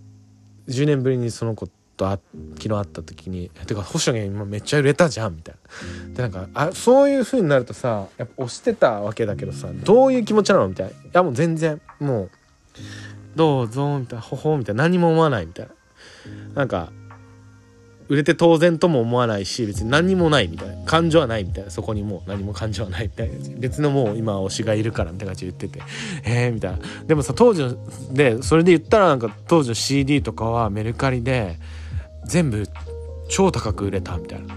10年ぶりにその子とあ昨日会った時に「てか星野源今めっちゃ売れたじゃん」みたいな。でなんかあそういう風になるとさやっぱ押してたわけだけどさどういう気持ちなの？みたいな。いやもう全然もう「どうぞ」みたいな「ほほ」みたいな何も思わないみたいな。なんか売れて当然とも思わないし別に何にもないみたいな。感情はないみたいな。そこにもう何も感情はないみたいな。別のもう今推しがいるからみたいな感じで言ってて。えーみたいな。でもさ当時でそれで言ったらなんか当時の CD とかはメルカリで全部超高く売れたみたいな。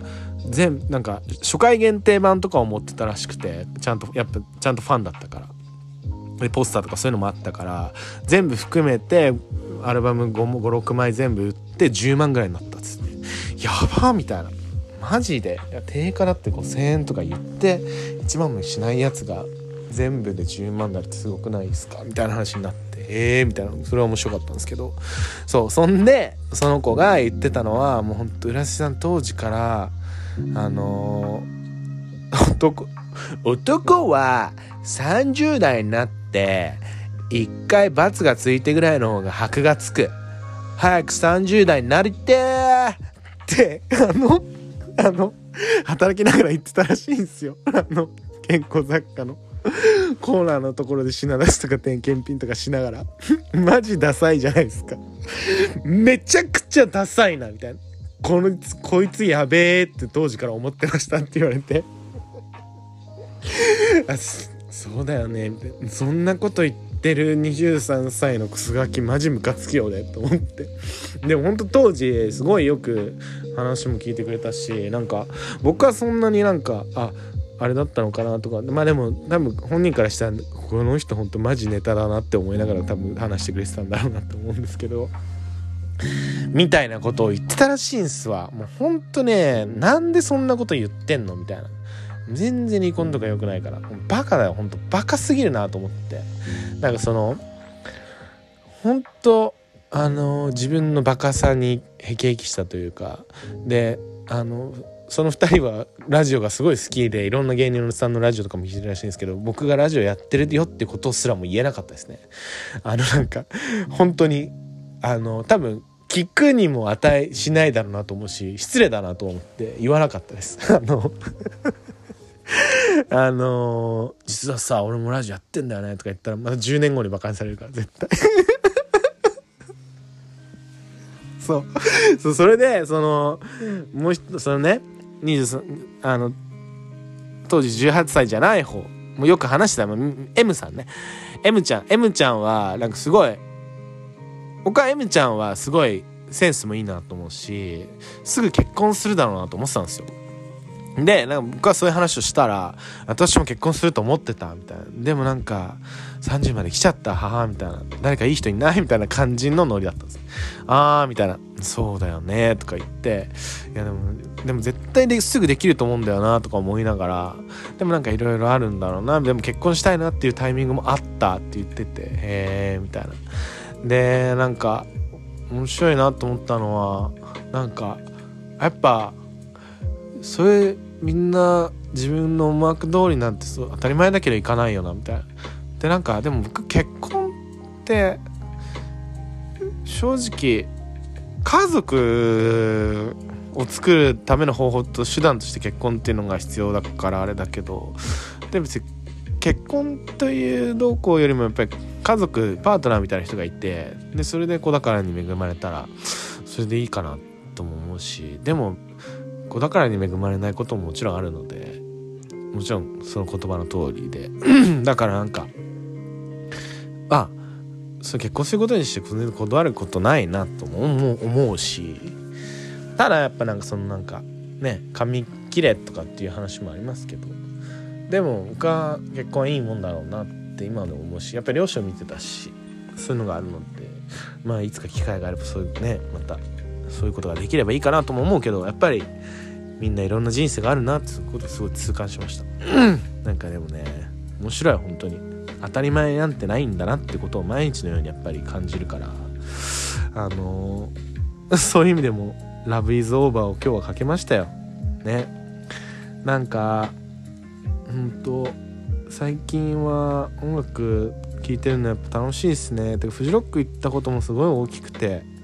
全なんか初回限定版とかを持ってたらしくてちゃんとやっぱちゃんとファンだったから。でポスターとかそういうのもあったから全部含めてアルバム56枚全部売って10万ぐらいになったっつって。やばみたいな。マジで。いや定価だって5,000円とか言って1万もしないやつが全部で10万だってすごくないですか？みたいな話になってええー、みたいな。それは面白かったんですけど。そう。そんでその子が言ってたのはもうほんと浦瀬さん当時からあのー男男は30代になって一回罰がついてぐらいの方が箔がつく。早く30代になりてーってあのあの働きながら言ってたらしいんですよ。あの健康雑貨の。コーナーのところで品出しとか点検品とかしながら。マジダサいじゃないですか。めちゃくちゃダサいなみたいな。このこいつやべえって当時から思ってましたって言われて。あそうだよね。そんなこと言ってる23歳のクスガキマジムカつきよねと思って。でもほんと当時すごいよく話も聞いてくれたしなんか僕はそんなになんかああれだったのかなとかまあでも多分本人からしたらこの人ほんとマジネタだなって思いながら多分話してくれてたんだろうなと思うんですけどみたいなことを言ってたらしいんすわ。もうほんとねなんでそんなこと言ってんのみたいな。全然離婚とか良くないから。バカだよほんとバカすぎるなと思って。なんかその本当あの自分のバカさにへきへきしたというかであのその2人はラジオがすごい好きでいろんな芸人のさんのラジオとかも聞いてるらしいんですけど僕がラジオやってるよってことすらも言えなかったですね。あのなんか本当にあの多分聞くにも値しないだろうなと思うし失礼だなと思って言わなかったです。あのあの実はさ俺もラジオやってんだよねとか言ったらまた10年後にバカにされるから絶対。そう。そうそれでそのもう一つそのね23あの当時18歳じゃない方。もうよく話してたもん。M さんね。M ちゃん M ちゃんはなんかすごい僕は M ちゃんはすごいセンスもいいなと思うしすぐ結婚するだろうなと思ってたんですよ。でなんか僕はそういう話をしたら私も結婚すると思ってたみたいな。でもなんか30まで来ちゃった母みたいな誰かいい人いないみたいな感じのノリだったんです。あーみたいな。そうだよねとか言って。いやでもでも絶対ですぐできると思うんだよなとか思いながら。でもなんかいろいろあるんだろうな。でも結婚したいなっていうタイミングもあったって言ってて。へえみたいな。でなんか面白いなと思ったのはなんかやっぱそれみんな自分の思惑通りなんてそう当たり前だけどいかないよなみたいな。でなんかでも僕結婚って正直家族を作るための方法と手段として結婚っていうのが必要だからあれだけどで別に結婚という動向よりもやっぱり家族パートナーみたいな人がいてでそれで子宝に恵まれたらそれでいいかなとも思うしでも子宝に恵まれないことももちろんあるのでもちろんその言葉の通りで。だからなんかあそれ結婚することにして全然断ることないなとも思うしただやっぱなんかそのなんかね髪切れとかっていう話もありますけどでも僕は結婚はいいもんだろうなって今でも思うしやっぱり両親を見てたしそういうのがあるのでまあいつか機会があればそういうねまたそういうことができればいいかなとも思うけどやっぱりみんないろんな人生があるなってことすごい痛感しました。なんかでもね面白い本当に。当たり前なんてないんだなってことを毎日のようにやっぱり感じるから。あのー そういう意味でも「Love is Over」を今日はかけましたよ。ね。なんかうんと最近は音楽聴いてるのやっぱ楽しいですね。てかフジロック行ったこともすごい大きくて。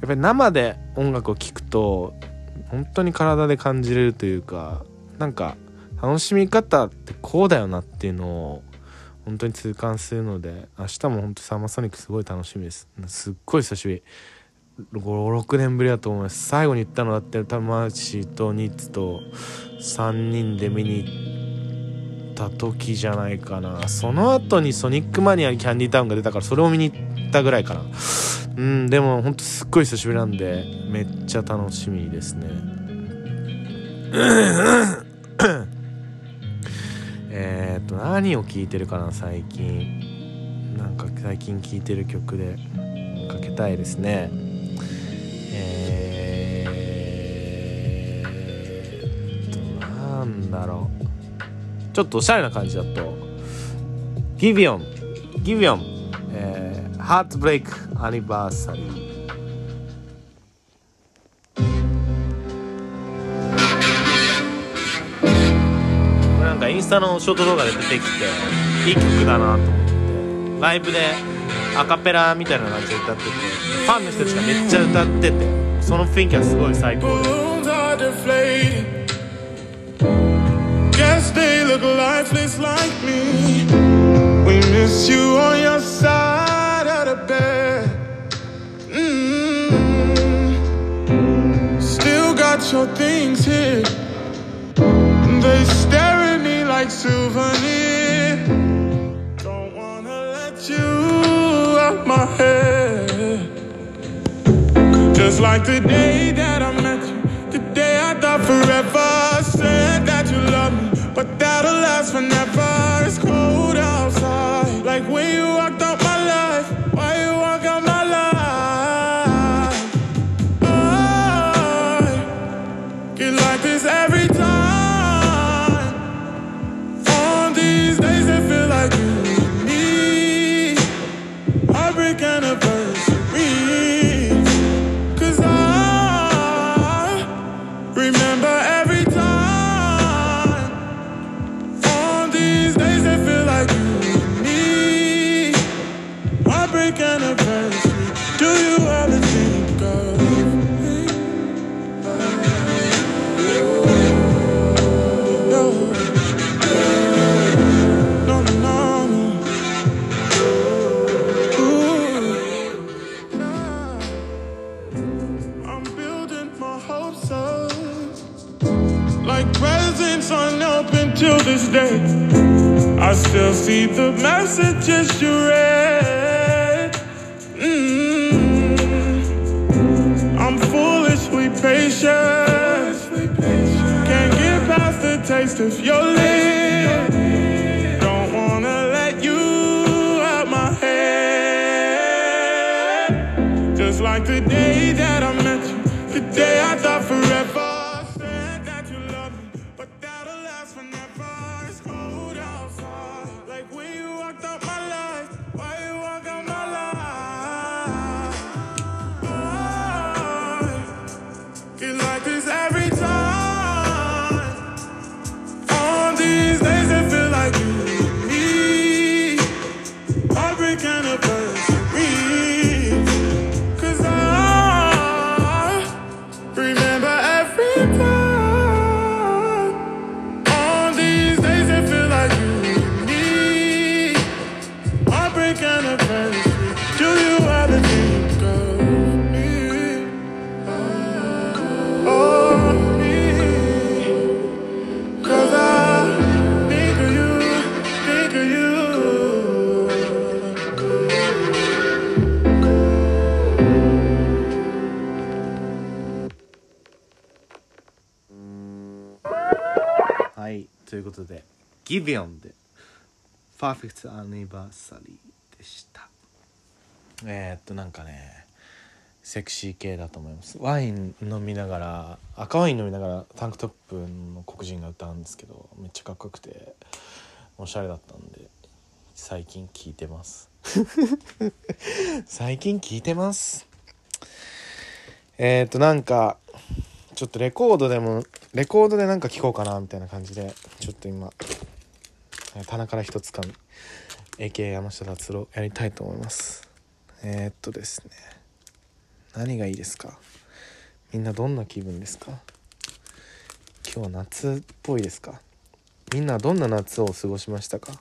やっぱり生で音楽を聴くと本当に体で感じれるというかなんか楽しみ方ってこうだよなっていうのを本当に痛感するので明日も本当サマーソニックすごい楽しみです。すっごい久しぶり。56年ぶりだと思います。最後に言ったのだって魂とニッツと3人で見に行った時じゃないかな。その後にソニックマニアにキャンディタウンが出たからそれを見に行ったぐらいかな。うんでもほんとすっごい久しぶりなんでめっちゃ楽しみですね。えーっと何を聴いてるかな最近。なんか最近聴いてる曲で。かけたいですね。えー、っとなんだろう。ちょっとおしゃれな感じだと。ギビオンギビオン、えー、ハートブレイクアニバーサリーなんかインスタのショート動画で出てきていい曲だなと思ってライブでアカペラみたいな感じで歌っててファンの人たちがめっちゃ歌っててその雰囲気はすごい最高で Guess they look lifeless like me. We miss you on your side of the bed. Mm-hmm. Still got your things here. They stare. Like souvenir. Don't wanna let you out my head. Just like the day that I met you, the day I thought forever. Said that you love me, but that'll last forever. It's cold outside, like when you I still see the messages you read. Mm. I'm foolishly patient. Can't get past the taste of your lips. Don't wanna let you out my head. Just like the day that I met you, the day I thought ビオンで「パーフェクトアニバーサリー」でした。えー、っとなんかねセクシー系だと思います。ワイン飲みながら赤ワイン飲みながらタンクトップの黒人が歌うんですけどめっちゃかっこよくておしゃれだったんで最近聞いてます。最近聞いてます。えー、っとなんかちょっとレコードでもレコードでなんか聴こうかなみたいな感じでちょっと今え棚から一つかみ AK 山下達郎やりたいと思います。えー、っとですね。何がいいですか？みんなどんな気分ですか？今日夏っぽいですか？みんなどんな夏を過ごしましたか？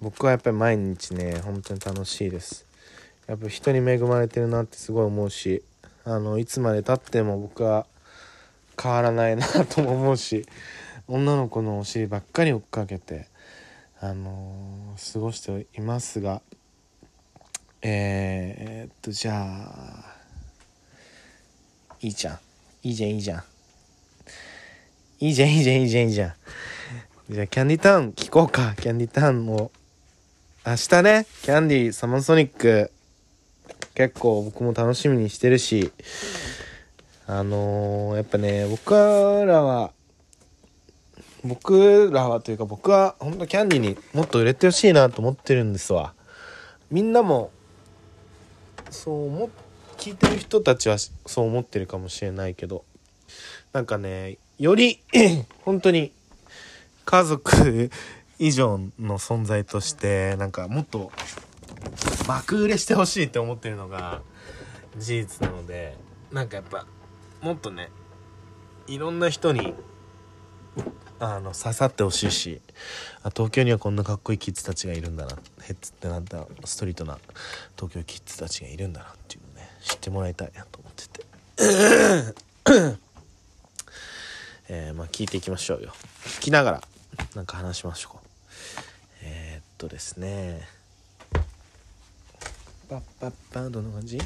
僕はやっぱり毎日ね本当に楽しいです。やっぱ人に恵まれてるなってすごい思うしあのいつまでたっても僕は変わらないなとも思うし女の子のお尻ばっかり追っかけてあの過ごしていますがえー、っとじゃあいいじゃん。いいじゃんいいじゃん。いいじゃんいいじゃんいいじゃんいいじゃん。じゃあキャンディタウン聞こうか。キャンディタウンも明日ね。キャンディサマーソニック。結構僕も楽しみにしてるし。あのーやっぱね僕らは僕らはというか僕は本当キャンディにもっと売れてほしいなと思ってるんですわ。みんなもそう思っ聞いてる人たちはそう思ってるかもしれないけどなんかねより 本当に家族 以上の存在としてなんかもっと爆売れしてほしいって思ってるのが事実なのでなんかやっぱもっとねいろんな人にあの刺さってほしいしあ東京にはこんなかっこいいキッズたちがいるんだなヘッズってなんだストリートな東京キッズたちがいるんだなっていうのね知ってもらいたいなと思ってて。えー、まあ聞いていきましょうよ。聞きながらなんか話しましょう。えー、っとですね。パッパッパどんな感じ？あい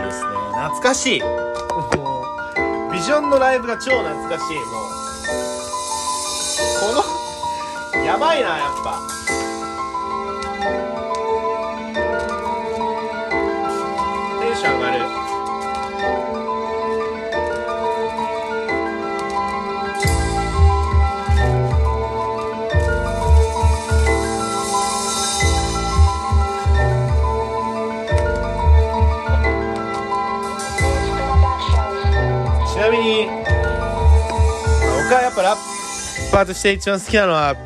いですね。懐かしい。ビジョンのライブが超懐かしい。もう。このやばいなやっぱ。パーとして一番好きなのは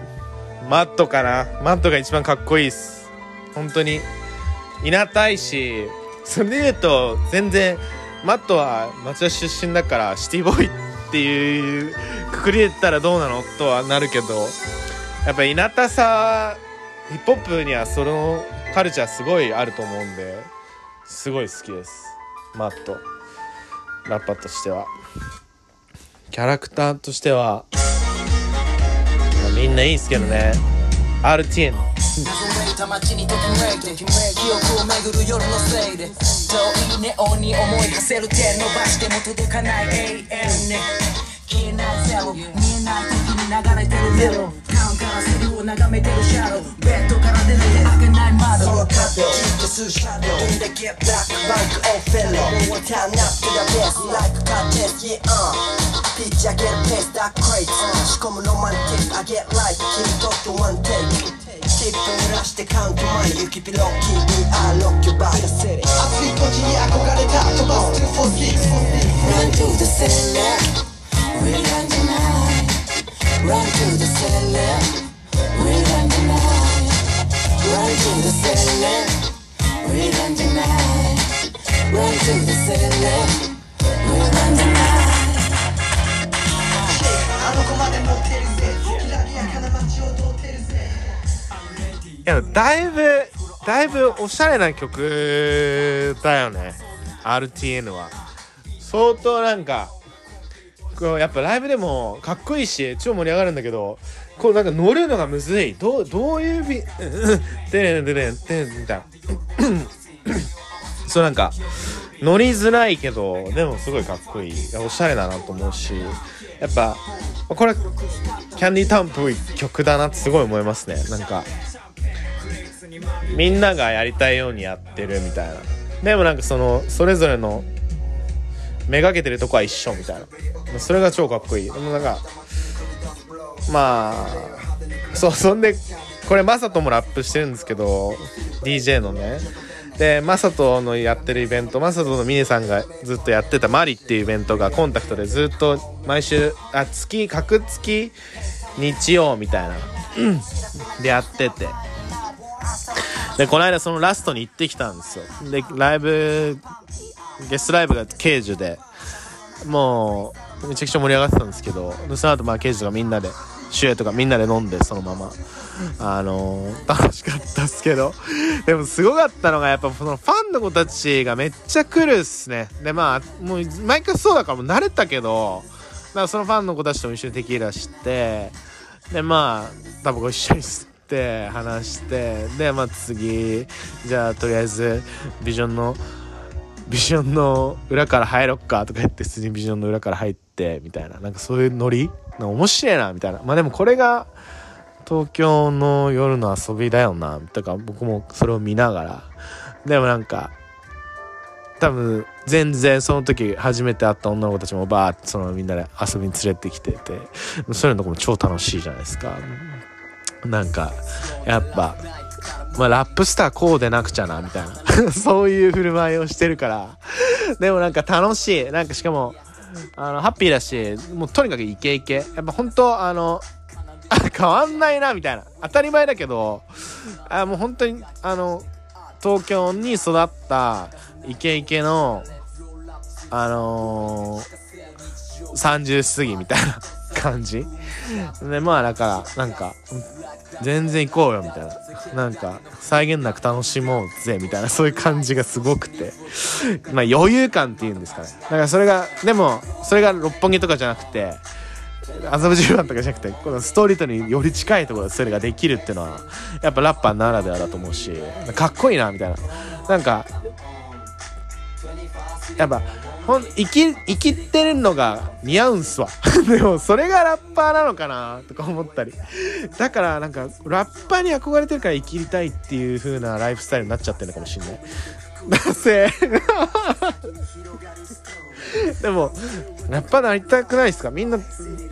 マットかな。マットが一番かっこいいっす。本当に。いなたいしそれで言うと全然マットは町田出身だからシティボーイっていうくくりで言ったらどうなのとはなるけどやっぱいなたさヒップホップにはそのカルチャーすごいあると思うんですごい好きです。マット。ラッパーとしては。キャラクターとしては、みんないいんすけどね。RTN た街にときめいて記憶を巡る夜のせいで遠いネオン。に思い馳せる手伸ばしても届かない永遠ね消えないゼロ見えない時に流れてるメロカウンからセリを眺めてるシャドウベッドから出ないでない窓その角じっと数シャドウ In the get black bike of fellow Turn up to the best like contest yeah uh Pitch I get past that crate 仕込むロマンティック I get life 君とって one take チップ濡らしてカウントマン雪ピロッキー We are rock your body 熱い土地に憧れた飛ばす246 Run to the cellar だいぶだいぶおしゃれな曲だよね。RTN は。相当なんかこうやっぱライブでもかっこいいし超盛り上がるんだけどこうなんか乗るのがむずい。どうどういうビうんうんてれんてれんてんみたいな。そうなんか乗りづらいけどでもすごいかっこいい。おしゃれだなと思うし。やっぱこれキャンディータウンっぽい曲だなってすごい思いますね。なんかみんながやりたいようにやってるみたいな。でもなんかそのそれぞれのめがけてるとこは一緒みたいな。それが超かっこいい。でもなんかまあそうそんでこれマサトもラップしてるんですけど DJ のね。でマサトのやってるイベントマサトのミネさんがずっとやってたマリっていうイベントがコンタクトでずっと毎週あ月各月日曜みたいなでやってて。でこの間そのラストに行ってきたんですよ。でライブゲストライブがケージュでもうめちゃくちゃ盛り上がってたんですけどその後まあケージュがみんなでシュエとかみんなで飲んでそのまま。あのー楽しかったっすけど。でもすごかったのがやっぱそのファンの子たちがめっちゃ来るっすね。でまあもう毎回そうだからもう慣れたけどだかそのファンの子たちとも一緒にテキーラしてでまあタバコ一緒に吸っって話してでまあ次じゃあとりあえずビジョンのビジョンの裏から入ろっかとか言って普通にビジョンの裏から入ってみたいな。なんかそういうノリ？面白いなみたいな。まあでもこれが東京の夜の遊びだよなとか僕もそれを見ながら。でもなんか多分全然その時初めて会った女の子たちもバーってそのみんなで遊びに連れてきてて。そういうのとこも超楽しいじゃないですか。なんかやっぱまあラップスターこうでなくちゃなみたいな。そういう振る舞いをしてるから。でもなんか楽しい。なんかしかもあのハッピーだしもうとにかくイケイケ。やっぱ本当あの 変わんないなみたいな。当たり前だけどあもう本当にあの東京に育ったイケイケのあのー、30過ぎみたいな感じ。でまあだからなんか全然行こうよみたいな。なんか際限なく楽しもうぜみたいなそういう感じがすごくて。まあ余裕感っていうんですかね。だからそれがでもそれが六本木とかじゃなくて麻布十番とかじゃなくてこのストリートにより近いところでそれができるっていうのはやっぱラッパーならではだと思うしかっこいいなみたいな。なんかやっぱほん生き生きてるのが似合うんすわ。でもそれがラッパーなのかなとか思ったり。だからなんかラッパーに憧れてるから生きりたいっていう風なライフスタイルになっちゃってるのかもしんない。だせ。でもラッパーなりたくないですか？みんな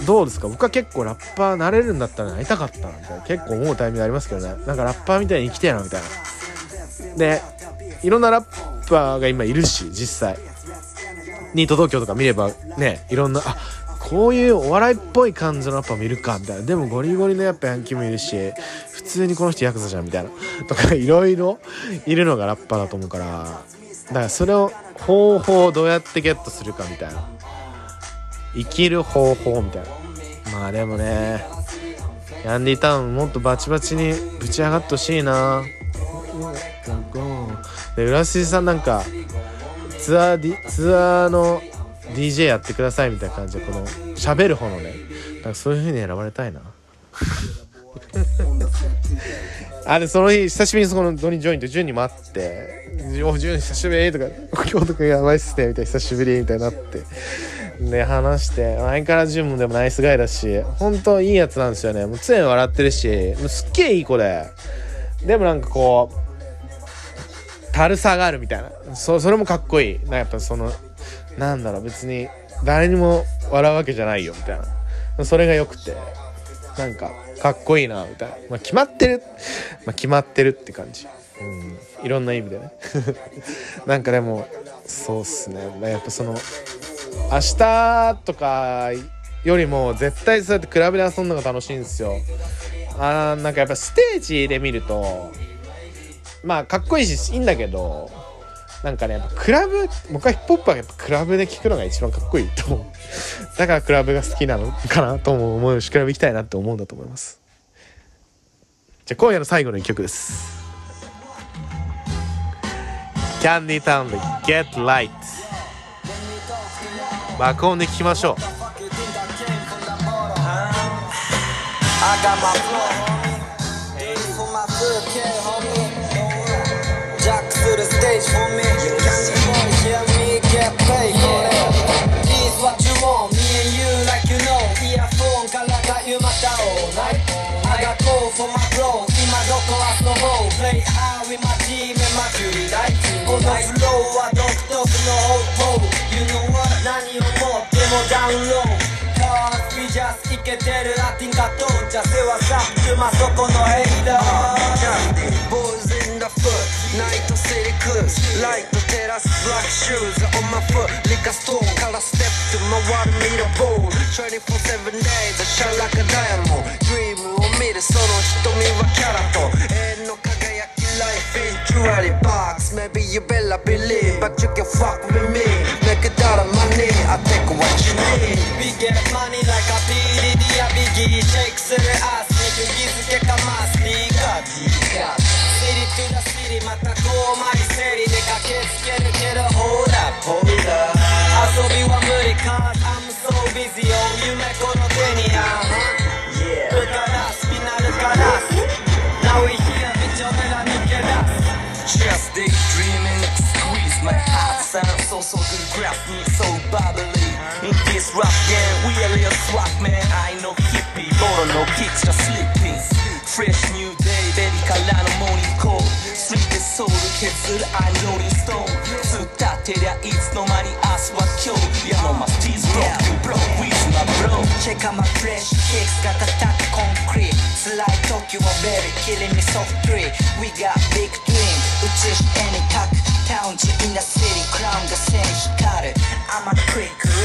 どうですか？僕は結構ラッパーなれるんだったらなりたかったなみたいな。結構思うタイミングありますけどね。なんかラッパーみたいに生きてえなみたいな。でいろんなラッパーが今いるし実際。ニート東京とか見ればねいろんなあこういうお笑いっぽい感じのラッパーもいるかみたいなでもゴリゴリのやっぱヤンキーもいるし普通にこの人ヤクザじゃんみたいなとかいろいろいるのがラッパーだと思うからだからそれを方法をどうやってゲットするかみたいな生きる方法みたいなまあでもねヤンディタウンもっとバチバチにぶち上がってほしいなで浦筋さんなんかツアー、D、ツアーの DJ やってくださいみたいな感じでこの喋る方のね。なんかそういう風に選ばれたいな。あでその日久しぶりにそのドニー・ジョインとジュンにも会って「おジュン久しぶり」とか「京都くんやばいっすね」みたいな久しぶりみたいになってで話して相変わらジュンもでもナイスガイだし本当いいやつなんですよね。もう常に笑ってるしもうすっげえいい子で。でもなんかこうたるさがあるみたいな。そそれもかっこいい。なやっぱそのなんだろう。別に誰にも笑うわけじゃないよみたいな。それがよくて。なんかかっこいいなみたいな、まあ、決まってる、まあ、決まってるって感じ、うん、いろんな意味でね。なんかでもそうっすね。まあやっぱその明日とかよりも絶対そうやってクラブで遊んのが楽しいんですよ。あーなんかやっぱステージで見るとまあかっこいいしいいんだけどなんかねやっぱクラブ僕はヒップホップはやっぱクラブで聴くのが一番かっこいいと思う。だからクラブが好きなのかなと思うしクラブ行きたいなって思うんだと思います。じゃあ今夜の最後の一曲です。キャンディータウンで Get Light 爆音で聴きましょう。I got my flow, もロード。変わらジャースイケてるラティンカトーチャセワサクマそこのヘイダーナイトセリクルスライトテラスブラックシューズオンマフリカストーンからステップと回るミラボール2478シャラクダイアモン。ドリームを見るその瞳はキャラと。縁の影 life is true out box. Maybe you better believe, but you can fuck with me. Make a dollar money, I take what you need. We get money like a PDD, a biggie. Shake to the ass, make you give a mass. City to the city, hold up, hold up. 遊びは無理 cause I'm so busy, oh, お夢この sound so so good, grasping so bubbly. In this rap game, we a real swap man. I ain't no hippie, but no kicks, just slippin'. Fresh new day, baby, kalano morning cold. Street is so the kids, I know this stone. So that it is no money, as what killed. Yeah, no, my steez broke, you broke, we my bro. Check out my fresh kicks, got attack concrete. Slide Tokyo, I'm killing me soft three. We got big dreams, which is any tack in the city, crown the city, got it. I'm a quick.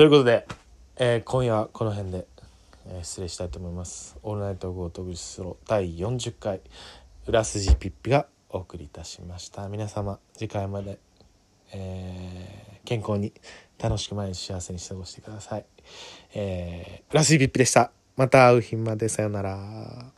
ということで、えー今夜はこの辺で、えー失礼したいと思います。オールナイトゴートグリスロ第40回裏筋ピッピがお送りいたしました。皆様次回まで、えー健康に楽しく毎日幸せに過ごしてください。えー、裏筋ピッピでした。また会う日までさよなら。